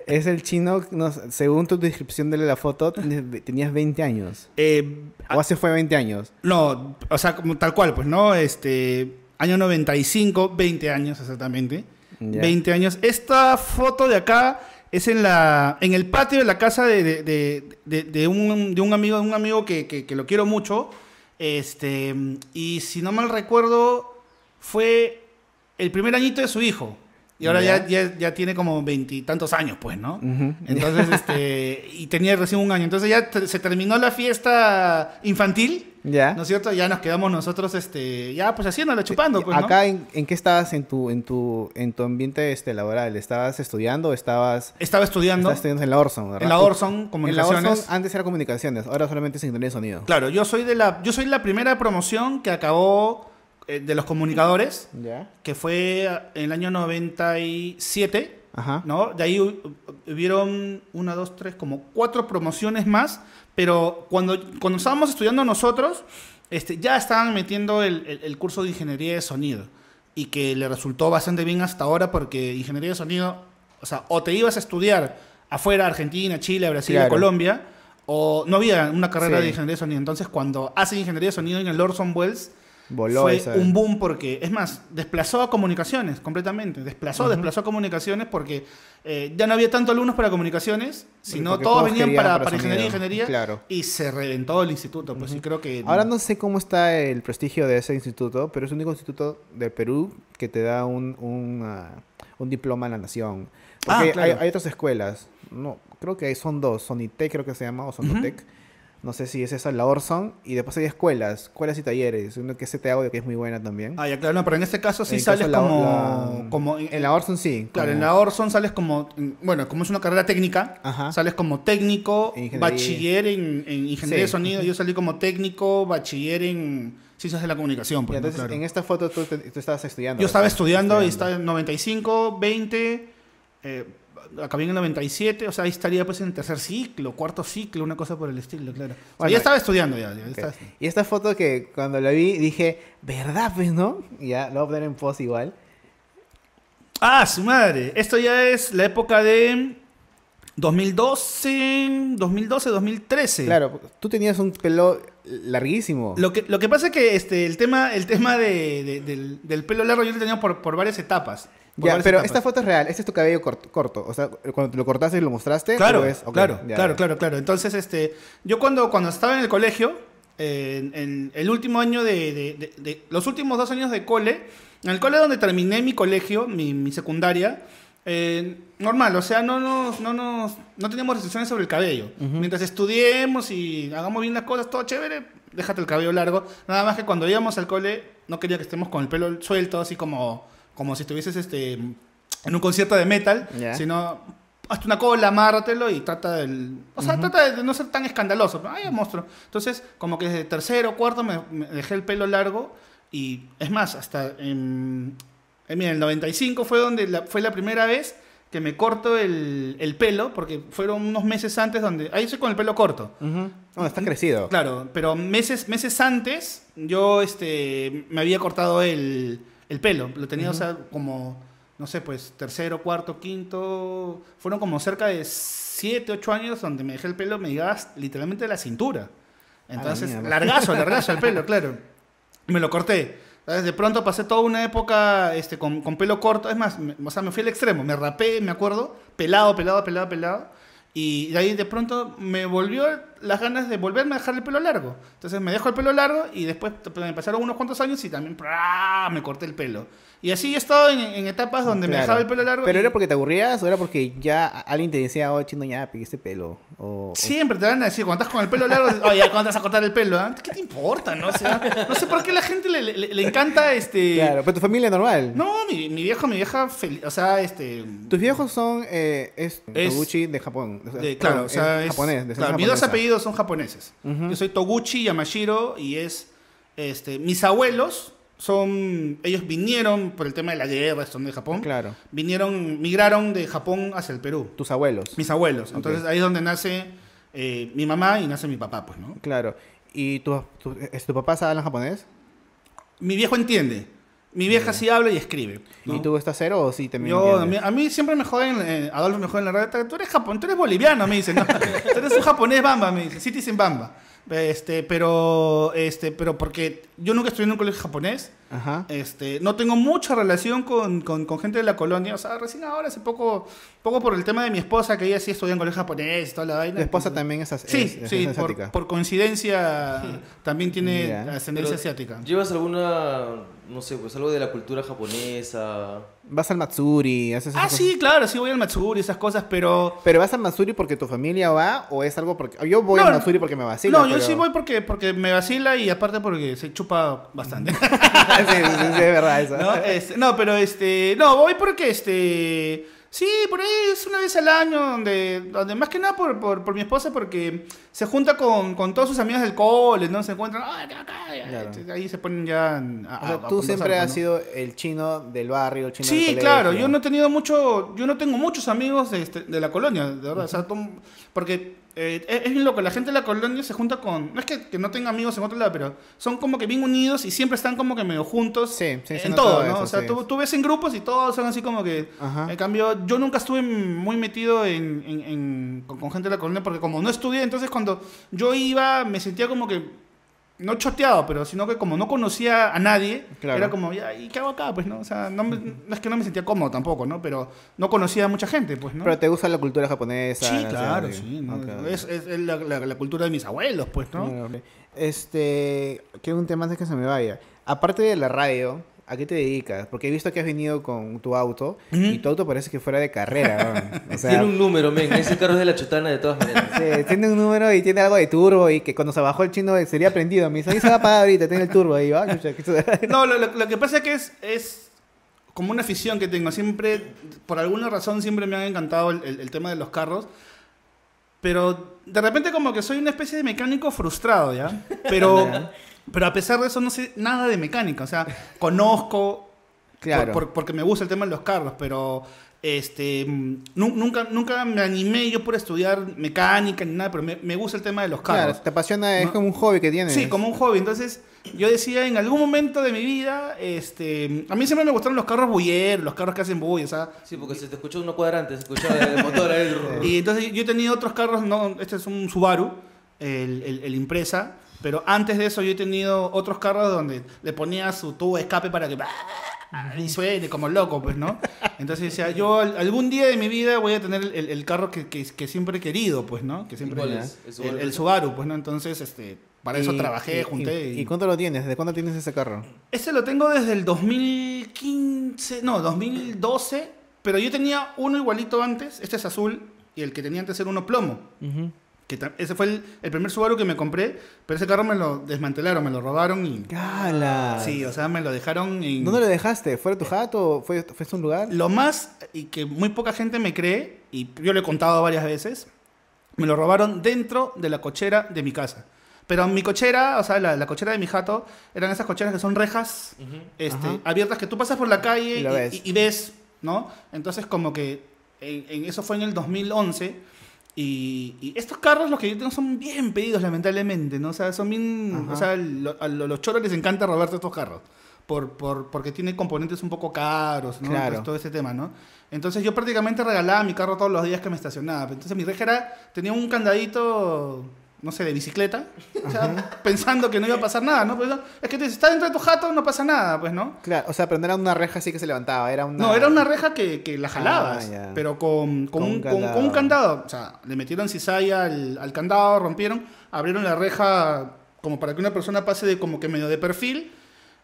es el chino, no según tu descripción de la foto, tenías tenías 20 años. Eh, O hace fue 20 años. no, o sea, como tal cual, pues, ¿no? Este, año 95, 20 años exactamente. Ya. 20 años. Esta foto de acá es en la en el patio de la casa de, de, de- de- un, de un amigo, un amigo que, que- que lo quiero mucho. Este, y si no mal recuerdo, fue el primer añito de su hijo. Y ahora ya, ya, ya tiene como veintitantos años, pues, ¿no? Entonces, este, y tenía recién un año. Entonces ya se terminó la fiesta infantil, Ya. ¿no es cierto? Ya nos quedamos nosotros, este, ya pues haciéndola, chupando, pues, ¿no? Acá, en, en qué estabas en tu, en tu, en tu ambiente este, laboral? ¿Estabas estudiando o estabas, Estaba estudiando. estabas estudiando en la Orson, verdad? En la Orson, En la comunicaciones. Orson antes era comunicaciones, ahora solamente es ingeniería de sonido. Claro, yo soy de la, yo soy la primera promoción que acabó de los comunicadores, que fue en el año 97, Ajá. ¿no? De ahí hu- hubieron una, dos, tres, como cuatro promociones más, pero cuando, cuando estábamos estudiando nosotros, este, ya estaban metiendo el, el- el curso de ingeniería de sonido y que le resultó bastante bien hasta ahora porque ingeniería de sonido, o sea, o te ibas a estudiar afuera, Argentina, Chile, Brasil, Claro. Colombia, o no había una carrera Sí. de ingeniería de sonido. Entonces, cuando hacen ingeniería de sonido en el Orson Welles, Voló fue esa- un boom porque, es más, desplazó a comunicaciones completamente. Desplazó, desplazó a comunicaciones porque eh, ya no había tanto alumnos para comunicaciones, sino todos todos venían para, para para ingeniería, ingeniería. claro. Y se reventó el instituto. Pues sí, creo que. Ahora no sé cómo está el prestigio de ese instituto, pero es el único instituto del Perú que te da un, un, un diploma en la nación. Ah, Porque claro. hay, hay otras escuelas, no, creo que son dos, Sonitec creo que se llama, o Sonotec. No sé si es esa, la Orson, y después hay escuelas, escuelas y talleres, uno que es CTA que es muy buena también. Ah, ya, claro, no, pero en este caso sí En sales caso como. la- como en la Orson sí. Claro, en como- la Orson sales como. Bueno, como es una carrera técnica, Ajá. sales como técnico, Ingeniería. bachiller en, en ingeniería de sonido. Yo salí como técnico, bachiller en ciencias de la comunicación. Y Pues, ¿no? entonces, Claro. en esta foto tú, estabas estudiando. Yo estaba estudiando y estaba en 95, 20, eh, acabé en el 97, o sea, ahí estaría pues en el tercer ciclo, cuarto ciclo, una cosa por el estilo, claro. O sea, Bueno, ya estaba estudiando ya. ya Ok. estaba- Y esta foto que cuando la vi dije, ¿verdad pues no? Y ya, lo voy a poner en post igual. Ah, su madre. Esto ya es la época de 2012, 2012, 2013. Claro, tú tenías un pelo larguísimo. Lo que, lo que pasa es que este, el tema, el tema de, de- del, del pelo largo yo lo tenía por, por varias etapas. Ya, pero etapas. esta foto es real, este es tu cabello corto, corto. O sea, cuando te lo cortaste y lo mostraste, Claro, ¿o es? ok, claro, ya, claro, ya. claro, claro. Entonces, este, yo cuando, cuando estaba en el colegio, en, en el último año de, de- de- de- Los últimos dos años de cole, en el cole donde terminé mi colegio, mi, mi secundaria, eh, normal, o sea, no nos, no nos, no teníamos restricciones sobre el cabello. Mientras estudiemos y hagamos bien las cosas, todo chévere, déjate el cabello largo. Nada más que cuando íbamos al cole, no quería que estemos con el pelo suelto, así como, como si estuvieses este, en un concierto de metal, sino hazte una cola, amárratelo y trata del, o sea, trata de no ser tan escandaloso. Pero, Ay, monstruo. Entonces, como que desde tercero, cuarto me, me dejé el pelo largo y es más, hasta en, en, mira, el 95 fue donde la, fue la primera vez que me corto el, el pelo, porque fueron unos meses antes donde, ahí estoy con el pelo corto. No, está crecido. Claro, pero meses, meses antes yo este, me había cortado el, el pelo. Lo tenía, o sea, como, no sé, pues tercero, cuarto, quinto. Fueron como cerca de siete, ocho años donde me dejé el pelo, me llegaba literalmente a la cintura. Entonces, mierda. largazo, largazo el pelo, claro. Me lo corté. ¿Sabes? De pronto pasé toda una época este, con, con pelo corto. Es más, me- o sea, me fui al extremo. Me rapé, me acuerdo. Pelado, pelado, pelado, pelado. Y de ahí de pronto me volvió las ganas de volverme a dejar el pelo largo. Entonces me dejo el pelo largo y después me pasaron unos cuantos años y también me corté el pelo. Y así he estado en, en etapas donde me dejaba el pelo largo. ¿Pero y era porque te aburrías o era porque ya alguien te decía, oh, chino, ya, peguiste pelo? O, Siempre te van a decir, cuando estás con el pelo largo, oye, ¿cuándo te vas a cortar el pelo? ah? ¿Qué te importa? No, O sea, no sé por qué a la gente le, le- le encanta este... Claro, pero tu familia normal. No, mi, mi viejo, mi vieja, fel- o sea, este... Tus viejos son, eh, es, Es- Toguchi de Japón. o sea, de- claro, o sea, es, japonés. De claro, mis dos apellidos son japoneses. Yo soy Toguchi Yamashiro y es, este, mis abuelos son, ellos vinieron por el tema de la guerra, son de Japón. Claro, Vinieron, migraron de Japón hacia el Perú. tus abuelos. Mis abuelos. Entonces ahí es donde nace eh, mi mamá y nace mi papá, pues, ¿no? Claro. ¿Y tu, tu, es- tu papá habla japonés? Mi viejo entiende. Mi vieja sí habla y escribe. ¿no? ¿Y tú estás cero o sí también Yo, a mí, a mí siempre me joden, eh, Adolfo me jode en la radio, tú eres japón, tú eres boliviano, me dicen, ¿no? tú eres un japonés bamba, me dicen, Citizen bamba. Este, pero, este, pero porque yo nunca estudié en un colegio japonés, Ajá. este, no tengo mucha relación con, con- con gente de la colonia, o sea, recién ahora, hace poco, poco por el tema de mi esposa, que ella sí estudia en colegio japonés y toda la vaina. ¿Tu esposa entonces- también es, as- Sí, es- es sí, asiática? por, por coincidencia también tiene Ya. ascendencia Pero, asiática. ¿Llevas alguna, no sé, pues algo de la cultura japonesa? Vas al Matsuri, haces esas Ah, cosas? sí, claro, sí voy al Matsuri esas cosas, pero... ¿Pero vas al Matsuri porque tu familia va o es algo porque... Yo voy No, al Matsuri porque me vacila, No, yo pero- sí voy porque, porque me vacila y aparte porque se chupa bastante. sí, sí, sí, sí, es verdad eso. ¿No? Este, no, pero este. No, voy porque este. Sí, por ahí es una vez al año donde, donde más que nada por, por, por mi esposa porque se junta con, con todos sus amigos del cole, ¿no? Se encuentran, "Ah, acá, acá", y Claro. ahí se ponen ya a, O a- sea, a tú conversar, siempre pues, has ¿no? sido el chino del barrio, el chino del Sí, colegio. claro, yo no he tenido mucho, yo no tengo muchos amigos de, este- de la colonia, de verdad, o sea, tom- porque eh, es, bien loco, la gente de la colonia se junta con, no es que, que no tenga amigos en otro lado, pero son como que bien unidos y siempre están como que medio juntos Sí, sí, en todo, eso, ¿no? o sea, sí. tú, tú ves en grupos y todos son así como que, Ajá. en cambio, yo nunca estuve muy metido en, en- en- con, con gente de la colonia porque como no estudié, entonces cuando yo iba me sentía como que no choteado, pero sino que como no conocía a nadie, Claro. era como, ya, ¿y qué hago acá? Pues, ¿no? O sea, no, me- no es que no me sentía cómodo tampoco, ¿no? Pero no conocía a mucha gente, pues, ¿no? Pero te gusta la cultura japonesa. sí, claro, sí. Es, es- es la, la- la cultura de mis abuelos, pues, ¿no? Este, quiero un tema antes que se me vaya. Aparte de la radio, ¿a qué te dedicas? Porque he visto que has venido con tu auto y tu auto parece que fuera de carrera. ¿no? O sea, Tiene un número, men. Ese carro es de la chotana de todas maneras. sí, tiene un número y tiene algo de turbo y que cuando se bajó el chino sería prendido. Me dice, ahí se va a apagar ahorita, tiene el turbo ahí. va, que- No, lo, lo- lo que pasa es que es, es como una afición que tengo. Siempre, por alguna razón, siempre me han encantado el, el- el tema de los carros. Pero de repente como que soy una especie de mecánico frustrado, ¿ya? Pero, pero a pesar de eso no sé nada de mecánica. O sea, conozco, Claro. por- por- porque me gusta el tema de los carros, pero este mm, nu- nunca, nunca me animé yo por estudiar mecánica ni nada, pero me, me gusta el tema de los carros. Claro, te apasiona, es No. como un hobby que tienes. Sí, como un hobby. Entonces, yo decía, en algún momento de mi vida, este, a mí siempre me gustaron los carros bulleros, los carros que hacen bulla, o sea, Sí, porque se te escuchó uno cuadrante, se escuchó el motor ahí. y entonces yo he tenido otros carros, no, este es un Subaru, el, el, el Impresa, pero antes de eso yo he tenido otros carros donde le ponía su tubo de escape para que y suene como loco, pues, ¿no? Entonces decía, yo al- algún día de mi vida voy a tener el, carro que, que- que siempre he querido, pues, ¿no? Que siempre cuál es? ¿El el, Subaru el Subaru, pues, ¿no? Entonces, este, Para eso Y- trabajé, y- junté. Y, y- ¿Y cuánto lo tienes? ¿Desde cuándo tienes ese carro? Ese lo tengo desde el 2015, no, 2012, pero yo tenía uno igualito antes, este es azul, y el que tenía antes era uno plomo. Que ese fue el, el primer Subaru que me compré, pero ese carro me lo desmantelaron, me lo robaron y... ¡Cala! Sí, o sea, me lo dejaron en... ¿Dónde lo dejaste? ¿Fue a tu jato? ¿Fue, ¿Fue a un lugar? Lo más, y que muy poca gente me cree, y yo lo he contado varias veces, me lo robaron dentro de la cochera de mi casa. Pero mi cochera, o sea, la, la cochera de mi jato, eran esas cocheras que son rejas este, Ajá. abiertas que tú pasas por la calle Y y, ves. y- y ves, ¿no? Entonces, como que en, en eso fue en el 2011. Y, y estos carros, los que yo tengo, son bien pedidos, lamentablemente, ¿no? O sea, son bien. Ajá. O sea, lo- a lo- los choros les encanta robarse estos carros. Por, por, porque tiene componentes un poco caros, ¿no? Claro. Entonces, todo ese tema, ¿no? Entonces yo prácticamente regalaba mi carro todos los días que me estacionaba. Entonces mi reja era, tenía un candadito, no sé, de bicicleta, o sea, pensando que no iba a pasar nada, ¿no? Pues, es que te, está dentro de tu jato, no pasa nada, pues, ¿no? Claro, o sea, pero no era una reja así que se levantaba, era una... No, era una reja que, que la jalabas, Ah, ya. pero con, con Con un, con- un candado. O sea, le metieron cizalla al, al candado, rompieron, abrieron la reja como para que una persona pase de como que medio de perfil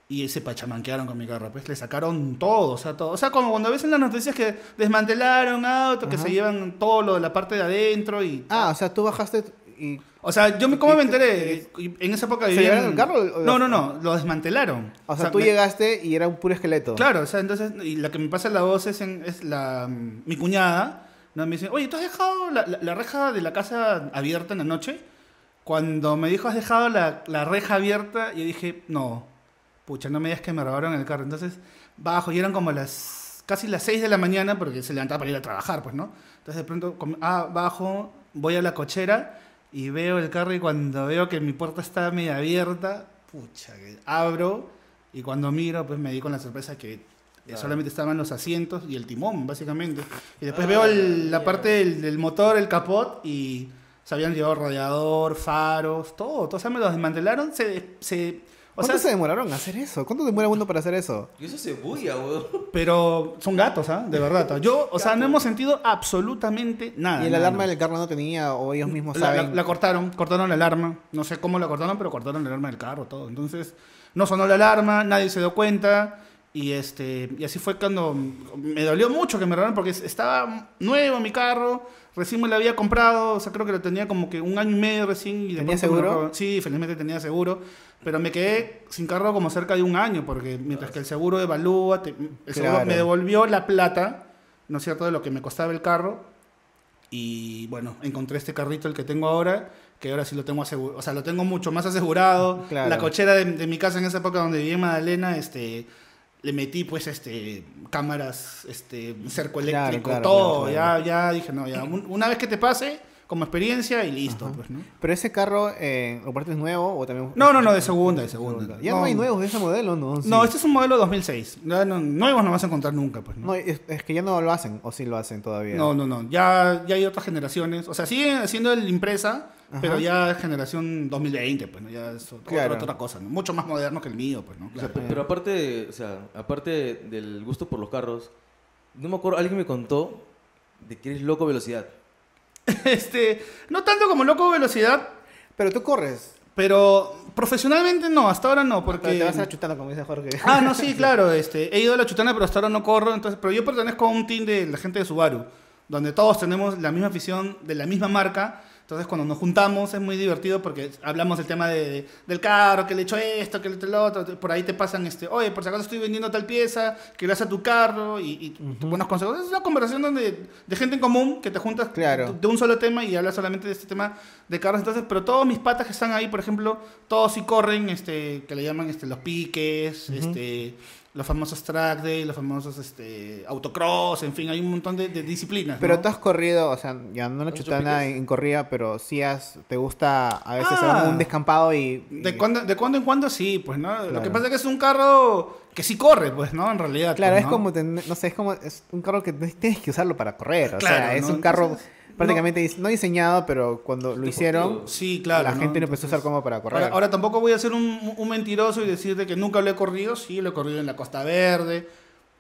y se pachamanquearon con mi carro. Pues le sacaron todo, o sea, todo. O sea, como cuando ves en las noticias que desmantelaron autos, que se llevan todo lo de la parte de adentro y... Ah, o sea, tú bajaste y... O sea, yo me, ¿cómo ¿Y me te- enteré? En esa época ¿Se vivía llevaron en- el carro o- o- No, no, no, lo desmantelaron. O sea, tú me- llegaste y era un puro esqueleto. Claro, o sea, entonces, y la que me pasa la voz es, en- es la, mm, mi cuñada, ¿no? me dice, oye, ¿tú has dejado la, la- la reja de la casa abierta en la noche? Cuando me dijo, ¿has dejado la, la reja abierta? Yo dije, no, pucha, no me digas que me robaron el carro. Entonces, bajo, y eran como las, casi las 6 de la mañana, porque se levantaba para ir a trabajar, pues, ¿no? Entonces, de pronto, ah, bajo, voy a la cochera y veo el carro y cuando veo que mi puerta está media abierta, pucha, que abro y cuando miro, pues me di con la sorpresa que eh, Claro. solamente estaban los asientos y el timón, básicamente. Y después veo el- la parte del, del motor, el capot y se habían llevado radiador, faros, todo. todo. O sea, me los desmantelaron. Se, ¿Cuánto sea, se demoraron a hacer eso? ¿Cuánto demora uno para hacer eso? Y eso se bulla, weón. pero son gatos, ¿ah? De verdad. Yo, o sea, no hemos sentido absolutamente nada. ¿Y el nada, alarma del carro no tenía o ellos mismos La, la- saben? la cortaron, cortaron la alarma. No sé cómo la cortaron, pero cortaron la alarma del carro, todo. Entonces, no sonó la alarma, nadie se dio cuenta. Y este y así fue cuando me dolió mucho que me robaron porque estaba nuevo mi carro, recién me lo había comprado, o sea, creo que lo tenía como que un año y medio recién. Y ¿Tenía seguro? Sí, felizmente tenía seguro. Pero me quedé sin carro como cerca de un año, porque mientras que el seguro evalúa, te- el seguro Claro. me devolvió la plata, ¿no es cierto?, de lo que me costaba el carro. Y bueno, encontré este carrito, el que tengo ahora, que ahora sí lo tengo asegurado, o sea, lo tengo mucho más asegurado. Claro. La cochera de, de mi casa en esa época donde vivía en Magdalena, este, le metí pues este cámaras, este, cerco eléctrico, claro, todo. claro, Ya, ya dije, no, ya, un- una vez que te pase, como experiencia y listo, pues, ¿no? ¿Pero ese carro eh, lo partes nuevo o también...? No, no, no, de segunda, de segunda. Ya no, hay nuevos de ese modelo, ¿no? Sí. No, este es un modelo 2006. Ya no- nuevos no vas a encontrar nunca, pues. ¿no? No, es, es que ya no lo hacen, o sí lo hacen todavía. No, no, no. Ya, ya hay otras generaciones. O sea, siguen haciendo el impresa, Ajá. pero ya es generación 2020, pues, ¿no? Ya es otra, Claro. otra cosa, ¿no? Mucho más moderno que el mío, pues, ¿no? O sea, pero aparte, o sea, aparte del gusto por los carros, no me acuerdo, alguien me contó de que eres loco velocidad. Este, no tanto como loco velocidad, Pero tú corres. pero profesionalmente no, hasta ahora no, porque... Pero te vas a la chutana, como dice Jorge. Ah, no, sí, claro. Este, he ido a la chutana, pero hasta ahora no corro. Entonces, pero yo pertenezco a un team de la gente de Subaru, donde todos tenemos la misma afición de la misma marca. Entonces, cuando nos juntamos es muy divertido porque hablamos del tema de, del carro, que le echo esto, que le echo lo otro. Por ahí te pasan, este, oye, por si acaso estoy vendiendo tal pieza, que le haces a tu carro y, y buenos consejos. Es una conversación donde, de gente en común que te juntas Claro. de, de un solo tema y hablas solamente de este tema de carros. Entonces, pero todos mis patas que están ahí, por ejemplo, todos sí corren, este, que le llaman este, los piques, este, los famosos track day, los famosos este, autocross, en fin, hay un montón de, de disciplinas. Pero ¿no? tú has corrido, o sea, ya no la ¿Has hecho chutana piques? en, en corrida, pero sí has, te gusta a veces Ah. hacer un descampado y... y- De cuando, de cuando en cuando sí, pues, ¿no? Lo que pasa es que es un carro que sí corre, pues, ¿no? En realidad. Claro, pues, es como, ten- no sé, es como, es un carro que tienes que usarlo para correr, o Claro, sea, es ¿no? un carro Entonces, prácticamente, dis- no diseñado, pero cuando lo hicieron, Sí, claro. la ¿no? gente lo empezó a usar como para correr. Ahora, ahora tampoco voy a ser un, un mentiroso y decirte que nunca lo he corrido. Sí, lo he corrido en la Costa Verde.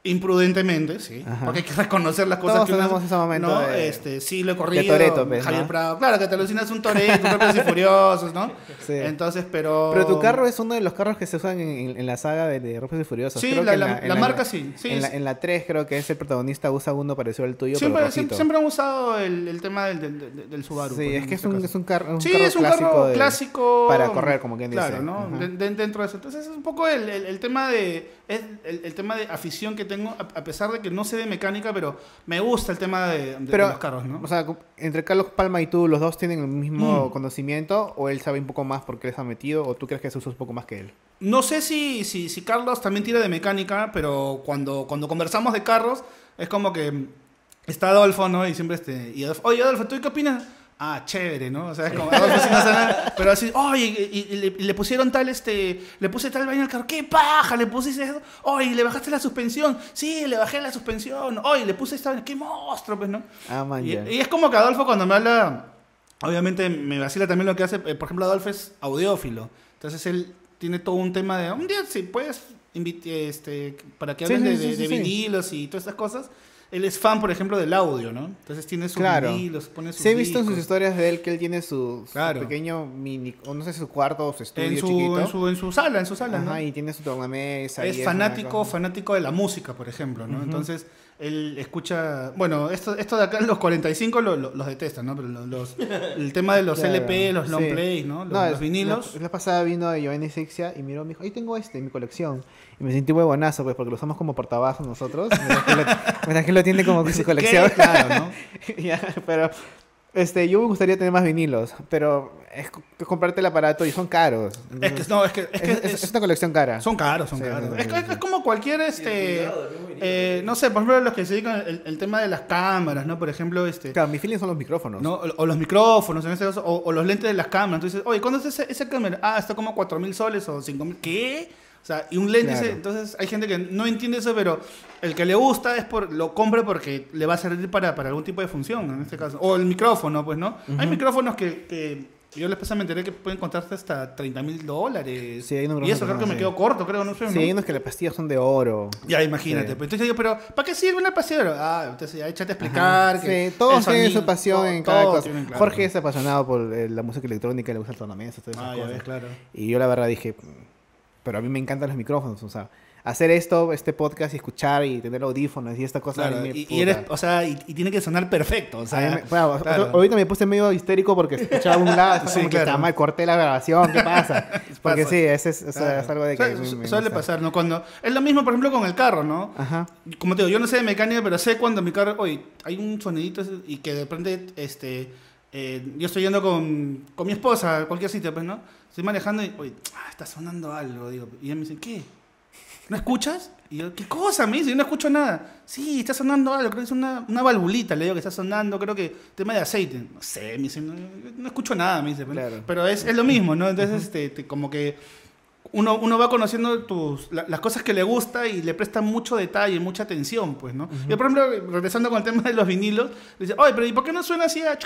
Imprudentemente, sí. Ajá. Porque hay que reconocer las cosas Todos que uno- tenemos ese momento ¿no? de- este, sí, lo he corrido. de Toretto, pues, Javier ¿no? Prado. Claro, que te alucinas un Toreto, Rápidos y Furiosos, ¿no? Sí. Entonces, pero... Pero tu carro es uno de los carros que se usan en, la saga de, de Rápidos y Furiosos. Sí, Creo la- que en la- en la marca sí, sí, en, la, en la 3 creo que es el protagonista usa uno parecido al tuyo, Siempre, pero siempre, siempre han usado el, el tema del, del, del- del Subaru. Sí, pues, es que es este un, es un carro, un sí, carro es un clásico carro de- clásico. para correr, como quien dice. Claro, ¿no? De- dentro de eso. Entonces, es un poco el, el- el tema de el tema de afición que tengo, a, pesar de que no sé de mecánica, pero me gusta el tema de, de- Pero, de los carros, ¿no? O sea, entre Carlos Palma y tú, ¿los dos tienen el mismo Mm. conocimiento? ¿O él sabe un poco más porque se ha metido? ¿O tú crees que se usa un poco más que él? No sé si, si, si Carlos también tira de mecánica, pero cuando, cuando conversamos de carros, es como que está Adolfo, ¿no? Y siempre este. Y Adolfo, oye, Adolfo, ¿tú qué opinas? Ah, chévere, ¿no? O sea, es como, no nada, pero así, oye, y, y- y le, pusieron tal, este, le puse tal vaina al carro, ¿qué paja? Le pusiste eso, oye, le bajaste la suspensión, sí, le bajé la suspensión, oye, le puse esta vaina, qué monstruo, pues, ¿no? Ah, man, Y, es como que Adolfo cuando me habla, obviamente me vacila también lo que hace, eh, por ejemplo, Adolfo es audiófilo, entonces él tiene todo un tema de, un día si puedes, invi- este, para que hablen sí, de, sí, de- sí, de sí. vinilos y todas estas cosas. Él es fan, por ejemplo, del audio, ¿no? Entonces tiene sus Claro. vinilos, pone sus Sí, he visto en sus historias de él que él tiene su, su pequeño mini, o no sé su cuarto o su estudio en su, chiquito. en su en su sala, en su sala, Ajá, ¿no? y tiene su tornamesa. es fanático, fanático de la música, por ejemplo, ¿no? Entonces, él escucha, bueno, esto, esto de acá, los 45 lo- lo- los detestan, ¿no? Pero los, los- el tema de los Claro, LP, los long sí. plays, ¿no? Los, No, los vinilos. La, la pasada vino de Giovanni Sixia y miró, me dijo, ahí tengo este en mi colección. Y me sentí huevonazo, pues, porque lo usamos como portabazo nosotros. Mientras que lo, mientras que él lo tiene como su colección. Claro, ¿no? Ya, pero este, yo me gustaría tener más vinilos, pero es comprarte el aparato y son caros. Es que, no, es que, es que es, es- es- es una colección cara. son caros, son Sí, caros. Es, como cualquier, este, cuidado, eh, no sé, por ejemplo, los que se dedican al el, tema de las cámaras, ¿no? Por ejemplo, este, Claro, mis feelings son los micrófonos. ¿no? O, o los micrófonos, en este caso, o, o los lentes de las cámaras. Entonces, oye, ¿cuándo es esa, esa cámara? Ah, está como 4 mil soles o 5 mil. ¿Qué? O sea, y un lente, Claro. ese- entonces hay gente que no entiende eso, pero el que le gusta es por lo compra porque le va a servir para, para algún tipo de función, en este caso. O el micrófono, pues, ¿no? Hay micrófonos que, que yo les pasé, me enteré que pueden costarse hasta 30 mil dólares. Sí, hay unos y eso creo que me así. quedó corto, creo, no sé. Sí, ¿no? hay unos que las pastillas son de oro. Ya, imagínate. Sí. Pues, entonces yo, pero ¿para qué sirve una pastilla? Ah, entonces ya échate a explicar. Ajá. que Sí, todos tienen su pasión todo- en cada cosa. tienen, claro. Jorge es apasionado por eh, la música electrónica, le gusta el tornamesa, todas esas Ah, ya cosas. ves, claro. Y yo la verdad dije, "Mm, pero a mí me encantan los micrófonos, o sea, hacer esto, este podcast y escuchar y tener audífonos y esta cosa. Claro, me- y, y eres, o sea, y, y tiene que sonar perfecto, o sea, me- bueno, claro. Ahorita me puse medio histérico porque escuchaba un lado, Sí, claro. que "Chama, corté la grabación, ¿qué pasa? Porque sí, ese es, Claro. es algo de que... Suele- mí me suele pasar, ¿no? Cuando es lo mismo, por ejemplo, con el carro, ¿no? Ajá. Como te digo, yo no sé de mecánica, pero sé cuando mi carro, oye, hay un sonidito y que de repente, este, eh, yo estoy yendo con, con mi esposa a cualquier sitio, pues, ¿no? Estoy manejando y, oye, ah, está sonando algo, digo. Y ella me dice, ¿qué? ¿No escuchas? Y yo, ¿qué cosa? Me dice, yo no escucho nada. Sí, está sonando algo, creo que es una, una valvulita, le digo que está sonando, creo que tema de aceite. No sé, me dice, no, no escucho nada, me dice. Claro. Pero es, es lo mismo, ¿no? Entonces, este, te- como que uno, uno va conociendo tus, la- las cosas que le gusta y le presta mucho detalle, mucha atención, pues, ¿no? Yo, por ejemplo, regresando con el tema de los vinilos, le dice, oye, pero ¿y por qué no suena así? a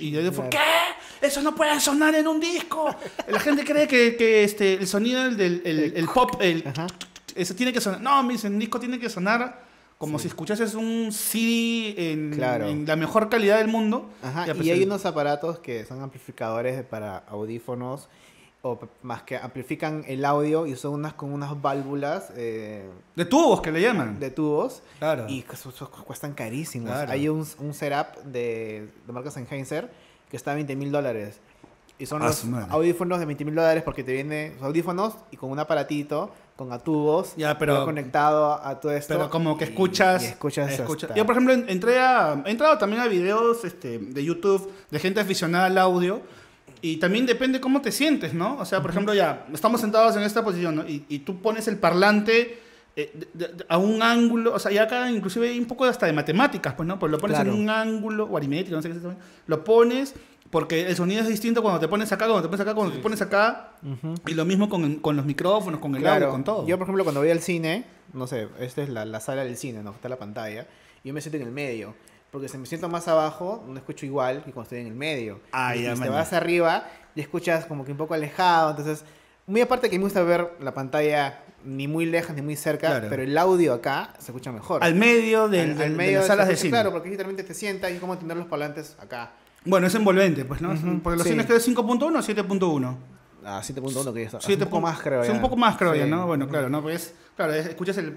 Y yo digo, Claro. ¿qué? Eso no puede sonar en un disco. La gente cree que, que este, el sonido del, del el, el pop, el, Ajá. eso tiene que sonar. No, me dicen, un disco tiene que sonar como si escuchases un CD en, Claro. en la mejor calidad del mundo. Ajá, Ya, pues, y hay el- unos aparatos que son amplificadores para audífonos o más que amplifican el audio y son unas con unas válvulas eh, De tubos que le llaman. de tubos Claro. y su- su- cuestan carísimos. Claro. Hay un, un setup de, de marca Sennheiser que está a 20 mil dólares. Y son Ah, los audífonos de 20 mil dólares porque te vienen los audífonos y con un aparatito con a tubos Ya, pero- conectado a todo esto. Pero como que y- escuchas. y escuchas escucha- hasta- Yo, por ejemplo, en- entré a, he entrado también a videos este, de YouTube de gente aficionada al audio. Y también depende cómo te sientes, ¿no? O sea, por ejemplo, ya estamos sentados en esta posición, ¿no? Y, y tú pones el parlante eh, de- de- a un ángulo, o sea, ya acá inclusive hay un poco hasta de matemáticas, pues, ¿no? Pues lo pones Claro. en un ángulo, o aritmético, no sé qué es eso, Lo pones porque el sonido es distinto cuando te pones acá, cuando te pones acá, cuando te pones acá. Ujú. Y lo mismo con, con los micrófonos, con el Claro, audio, con todo. Yo, por ejemplo, cuando voy al cine, no sé, esta es la, la sala del cine, ¿no? Está la pantalla. Yo me siento en el medio. Porque si me siento más abajo, no escucho igual que cuando estoy en el medio. Ah, ya, si te vas arriba, ya escuchas como que un poco alejado. Entonces, Muy aparte que me gusta ver la pantalla ni muy lejos ni muy cerca, Claro. pero el audio acá se escucha mejor. Al medio, del, Al- del- al de medio las salas de cine. Claro, porque literalmente te sientas y es como tener los parlantes acá. Bueno, es envolvente, pues, ¿no? Ujú, Porque los sí. cines que es 5.1 o 7.1. Ah, 7.1 que ya está. Siete un poco más creo ya. un poco más creo Sí. ya, ¿no? Bueno, claro, ¿no? Pues, claro, es- escuchas el...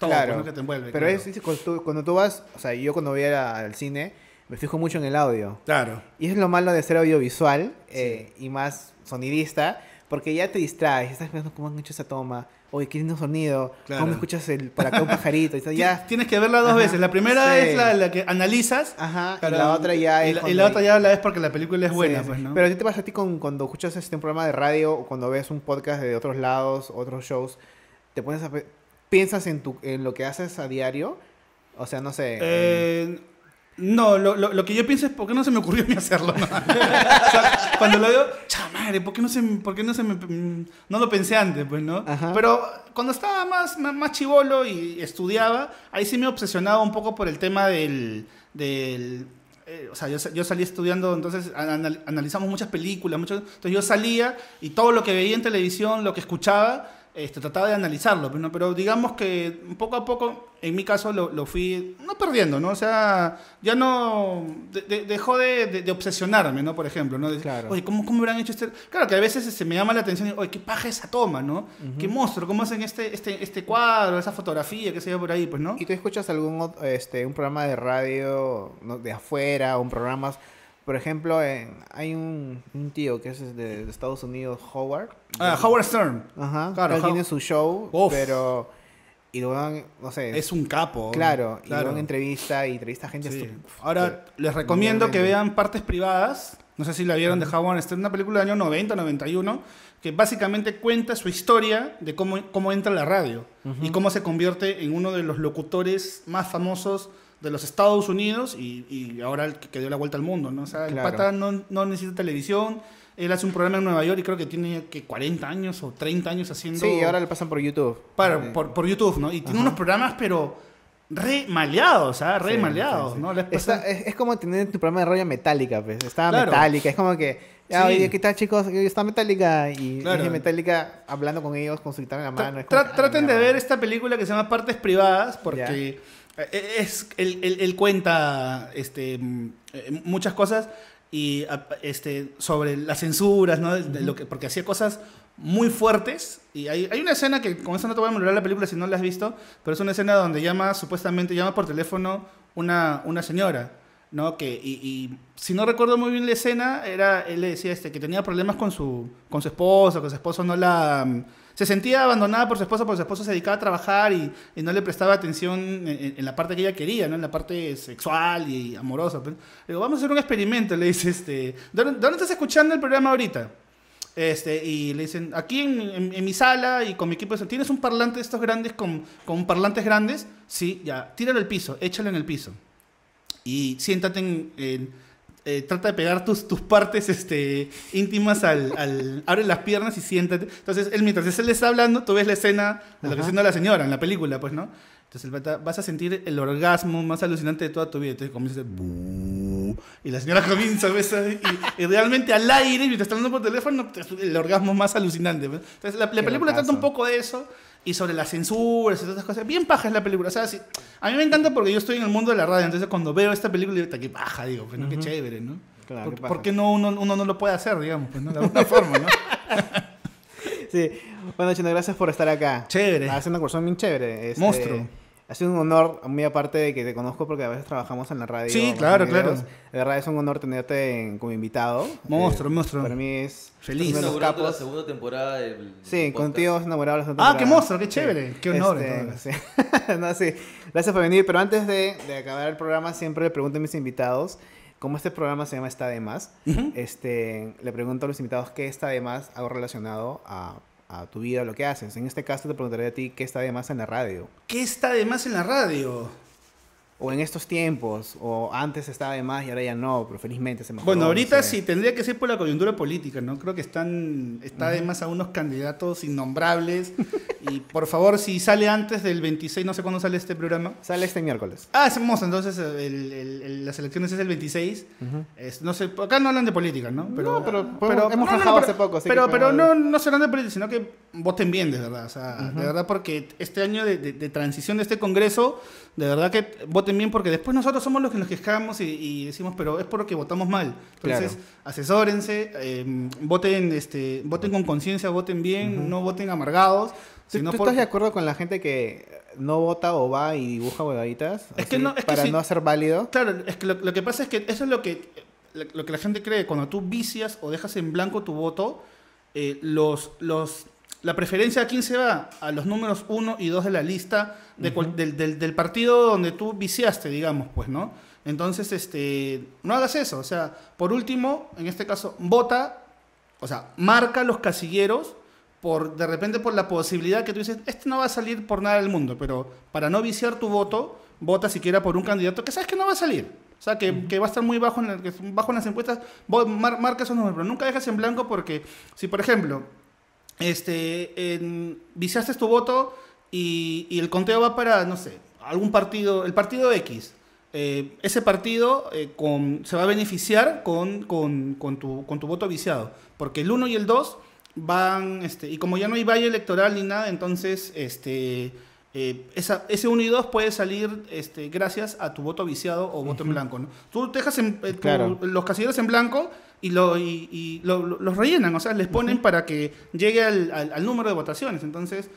Todo, Claro. pues, ¿no? que te envuelve. Pero claro. es, es cuando, tú, cuando tú vas, o sea, yo cuando voy a- al cine me fijo mucho en el audio. Claro. Y es lo malo de ser audiovisual eh, y más sonidista, porque ya te distraes, estás pensando cómo han hecho esa toma, oye, qué lindo sonido, Claro. cómo escuchas el, por acá un pajarito, y ya... Tienes que verla dos Ajá, veces. La primera sí. es la, la que analizas. Ajá, claro, y la otra ya y es la, y cuando- la otra ya la ves porque la película es buena, Sí, pues, sí. ¿no? Pero ti te pasa a ti con, cuando escuchas este, un programa de radio o cuando ves un podcast de otros lados, otros shows, te pones a... piensas en, tu, en lo que haces a diario, o sea, no sé... Eh, no, lo, lo- lo que yo pienso es por qué no se me ocurrió a mí hacerlo. ¿no? O sea, cuando lo veo, chamadre, ¿por qué no se, por qué no se me, no lo pensé antes, pues, ¿no? Ajá. Pero cuando estaba más, más, más chivolo y estudiaba, ahí sí me obsesionaba un poco por el tema del, del eh, o sea, yo, yo salí estudiando, entonces anal- analizamos muchas películas, mucho, entonces yo salía y todo lo que veía en televisión, lo que escuchaba, este, trataba de analizarlo, pues, ¿no? pero digamos que poco a poco, en mi caso, lo, lo fui, no perdiendo, ¿no? O sea, ya no, de- de- dejó de, obsesionarme, ¿no? Por ejemplo, ¿no? Claro. Oye, ¿cómo, ¿cómo habrán hecho este? Claro, que a veces se me llama la atención, y, oye, qué paja esa toma, ¿no? Qué monstruo, ¿cómo hacen este, este, este cuadro, esa fotografía, qué sé yo, por ahí, pues, ¿no? ¿Y tú escuchas algún este un programa de radio de afuera o un programa por ejemplo en- hay un, un tío que es de, de Estados Unidos Howard Ah, Howard Stern. ajá claro, él How- tiene su show Uf. pero y lo dan no sé Es un capo. claro y claro. luego entrevista y entrevista a gente Sí. Ahora, les recomiendo que vean Partes Privadas. No sé si la vieron de Howard Stern, una película del año 90, 91, que básicamente cuenta su historia de cómo, cómo entra la radio y cómo se convierte en uno de los locutores más famosos de los Estados Unidos y, y ahora el que, que dio la vuelta al mundo. ¿no? O sea, el Claro. pata no, no necesita televisión. Él hace un programa en Nueva York y creo que tiene que 40 años o 30 años haciendo. sí ahora le pasan por YouTube Para, por, por YouTube, ¿no? Y tiene unos programas, pero re maleados, ¿ah? Re Sí, maleados, sí, sí. ¿no? Les Está- es, es como tener tu programa de radio metálica, pues. Estaba Claro. metálica, es como que, oye, ¿qué tal chicos? Está metálica. Y Claro. dije metálica hablando con ellos, con su guitarra en la mano. tra- ah, traten de ver esta película que se llama Partes Privadas porque es, él, él- él cuenta este, mm, eh, muchas cosas y este, sobre las censuras, ¿no? De- de lo que, porque hacía cosas muy fuertes y hay, hay una escena que con eso no te voy a molar la película si no la has visto, pero es una escena donde llama supuestamente llama por teléfono una, una señora. ¿No? Que, y, si no recuerdo muy bien la escena, era, él le decía este, que tenía problemas con su, con su esposo, que su esposo no la... mm, Se sentía abandonada por su esposo, porque su esposo se dedicaba a trabajar y, y no le prestaba atención en, la parte que ella quería, ¿no? En la parte sexual y amorosa. pues. Le digo, vamos a hacer un experimento, le dice, este, ¿dónde, estás escuchando el programa ahorita? Este, y le dicen, aquí en, en- en mi sala y con mi equipo, ¿tienes un parlante de estos grandes con, con parlantes grandes? Sí, ya, tíralo al piso, échalo en el piso y siéntate en, en- eh, trata de pegar tus, tus partes este, íntimas al, al- abre las piernas y siéntate. Entonces él mientras él le está hablando tú ves la escena de lo que está haciendo la señora en la película pues no entonces vas a sentir el orgasmo más alucinante de toda tu vida. Entonces comienza y la señora comienza y, y realmente al aire mientras está hablando por teléfono el orgasmo más alucinante entonces la, la película trata un poco de eso y sobre las censuras y todas esas cosas. Bien paja es la película. O sea, sí, a mí me encanta porque yo estoy en el mundo de la radio. Entonces, cuando veo esta película, digo, "Ta, qué paja, digo, pues, ¿no? qué chévere, ¿no? Claro, ¿Por, qué paja. por qué no uno, uno no lo puede hacer, digamos, pues, ¿no? De alguna forma, ¿no? Sí. Bueno, Chino, gracias por estar acá. Chévere. Sido una persona bien chévere. este, Monstruo. Ha sido un honor, muy aparte de que te conozco porque a veces trabajamos en la radio. Sí, claro, claro. De verdad es un honor tenerte en- como invitado. Monstruo, Eh, monstruo. Para mí es Feliz. Inaugurando la segunda temporada del Sí, podcast. contigo has enamorado la segunda Ah, qué monstruo, qué chévere. Qué honor, Este, sí. no, sí. Gracias por venir. Pero antes de, de acabar el programa, siempre le pregunto a mis invitados, como este programa se llama Está de Más, este, le pregunto a los invitados qué está de más algo relacionado a, a tu vida, lo que haces. En este caso te preguntaré a ti qué está de más en la radio. ¿Qué está de más en la radio? O en estos tiempos, o antes estaba de más y ahora ya no, pero felizmente se mejoró. Bueno, no ahorita sé. sí tendría que ser por la coyuntura política, ¿no? Creo que están está además a unos candidatos innombrables y por favor si sale antes del 26, no sé cuándo sale este programa. Sale este miércoles. Ah, es hermoso, entonces el- el- el- las elecciones es el 26. Es- no sé, acá no hablan de política, ¿no? No, pero podemos- hemos rajado hace poco, así pero, que pero no, no se hablan de política, sino que voten bien, de verdad. O sea, de verdad, porque este año de, de- de transición de este congreso, de verdad que voten bien, porque después nosotros somos los que nos quejamos y, y decimos, pero es porque votamos mal. Entonces, Claro. asesórense, eh, voten, este, voten con conciencia, voten bien, no voten amargados. ¿Tú, sino tú por- estás de acuerdo con la gente que no vota o va y dibuja huevaditas? Es que no- es que para sí. no ser válido. Claro, es que lo, lo que pasa es que eso es lo que, lo que la gente cree. Cuando tú vicias o dejas en blanco tu voto, eh, los, los, la preferencia a quién se va? A los números 1 y 2 de la lista de cual- del, del- del partido donde tú viciaste, digamos, pues, ¿no? Entonces, este, no hagas eso. O sea, por último, en este caso, vota, o sea, marca los casilleros por de repente por la posibilidad que tú dices, este no va a salir por nada del mundo, pero para no viciar tu voto, vota siquiera por un candidato que sabes que no va a salir. O sea, que, que va a estar muy bajo en, el- que es bajo en las encuestas, mar- marca esos números, pero nunca dejas en blanco porque si, por ejemplo, este, en- viciaste tu voto y, y el conteo va para, no sé, algún partido, el partido X. eh, ese partido eh, con- se va a beneficiar con, con- con tu, con tu voto viciado. Porque el 1 y el 2 van, este, y como ya no hay valle electoral ni nada, entonces este, eh, esa- ese 1 y 2 puede salir este, gracias a tu voto viciado o voto en blanco. ¿no? Tú dejas en- eh, tu- Claro. los casilleros en blanco y, lo, y, y lo- lo- los rellenan, o sea, les ponen para que llegue al, al- al número de votaciones. Entonces,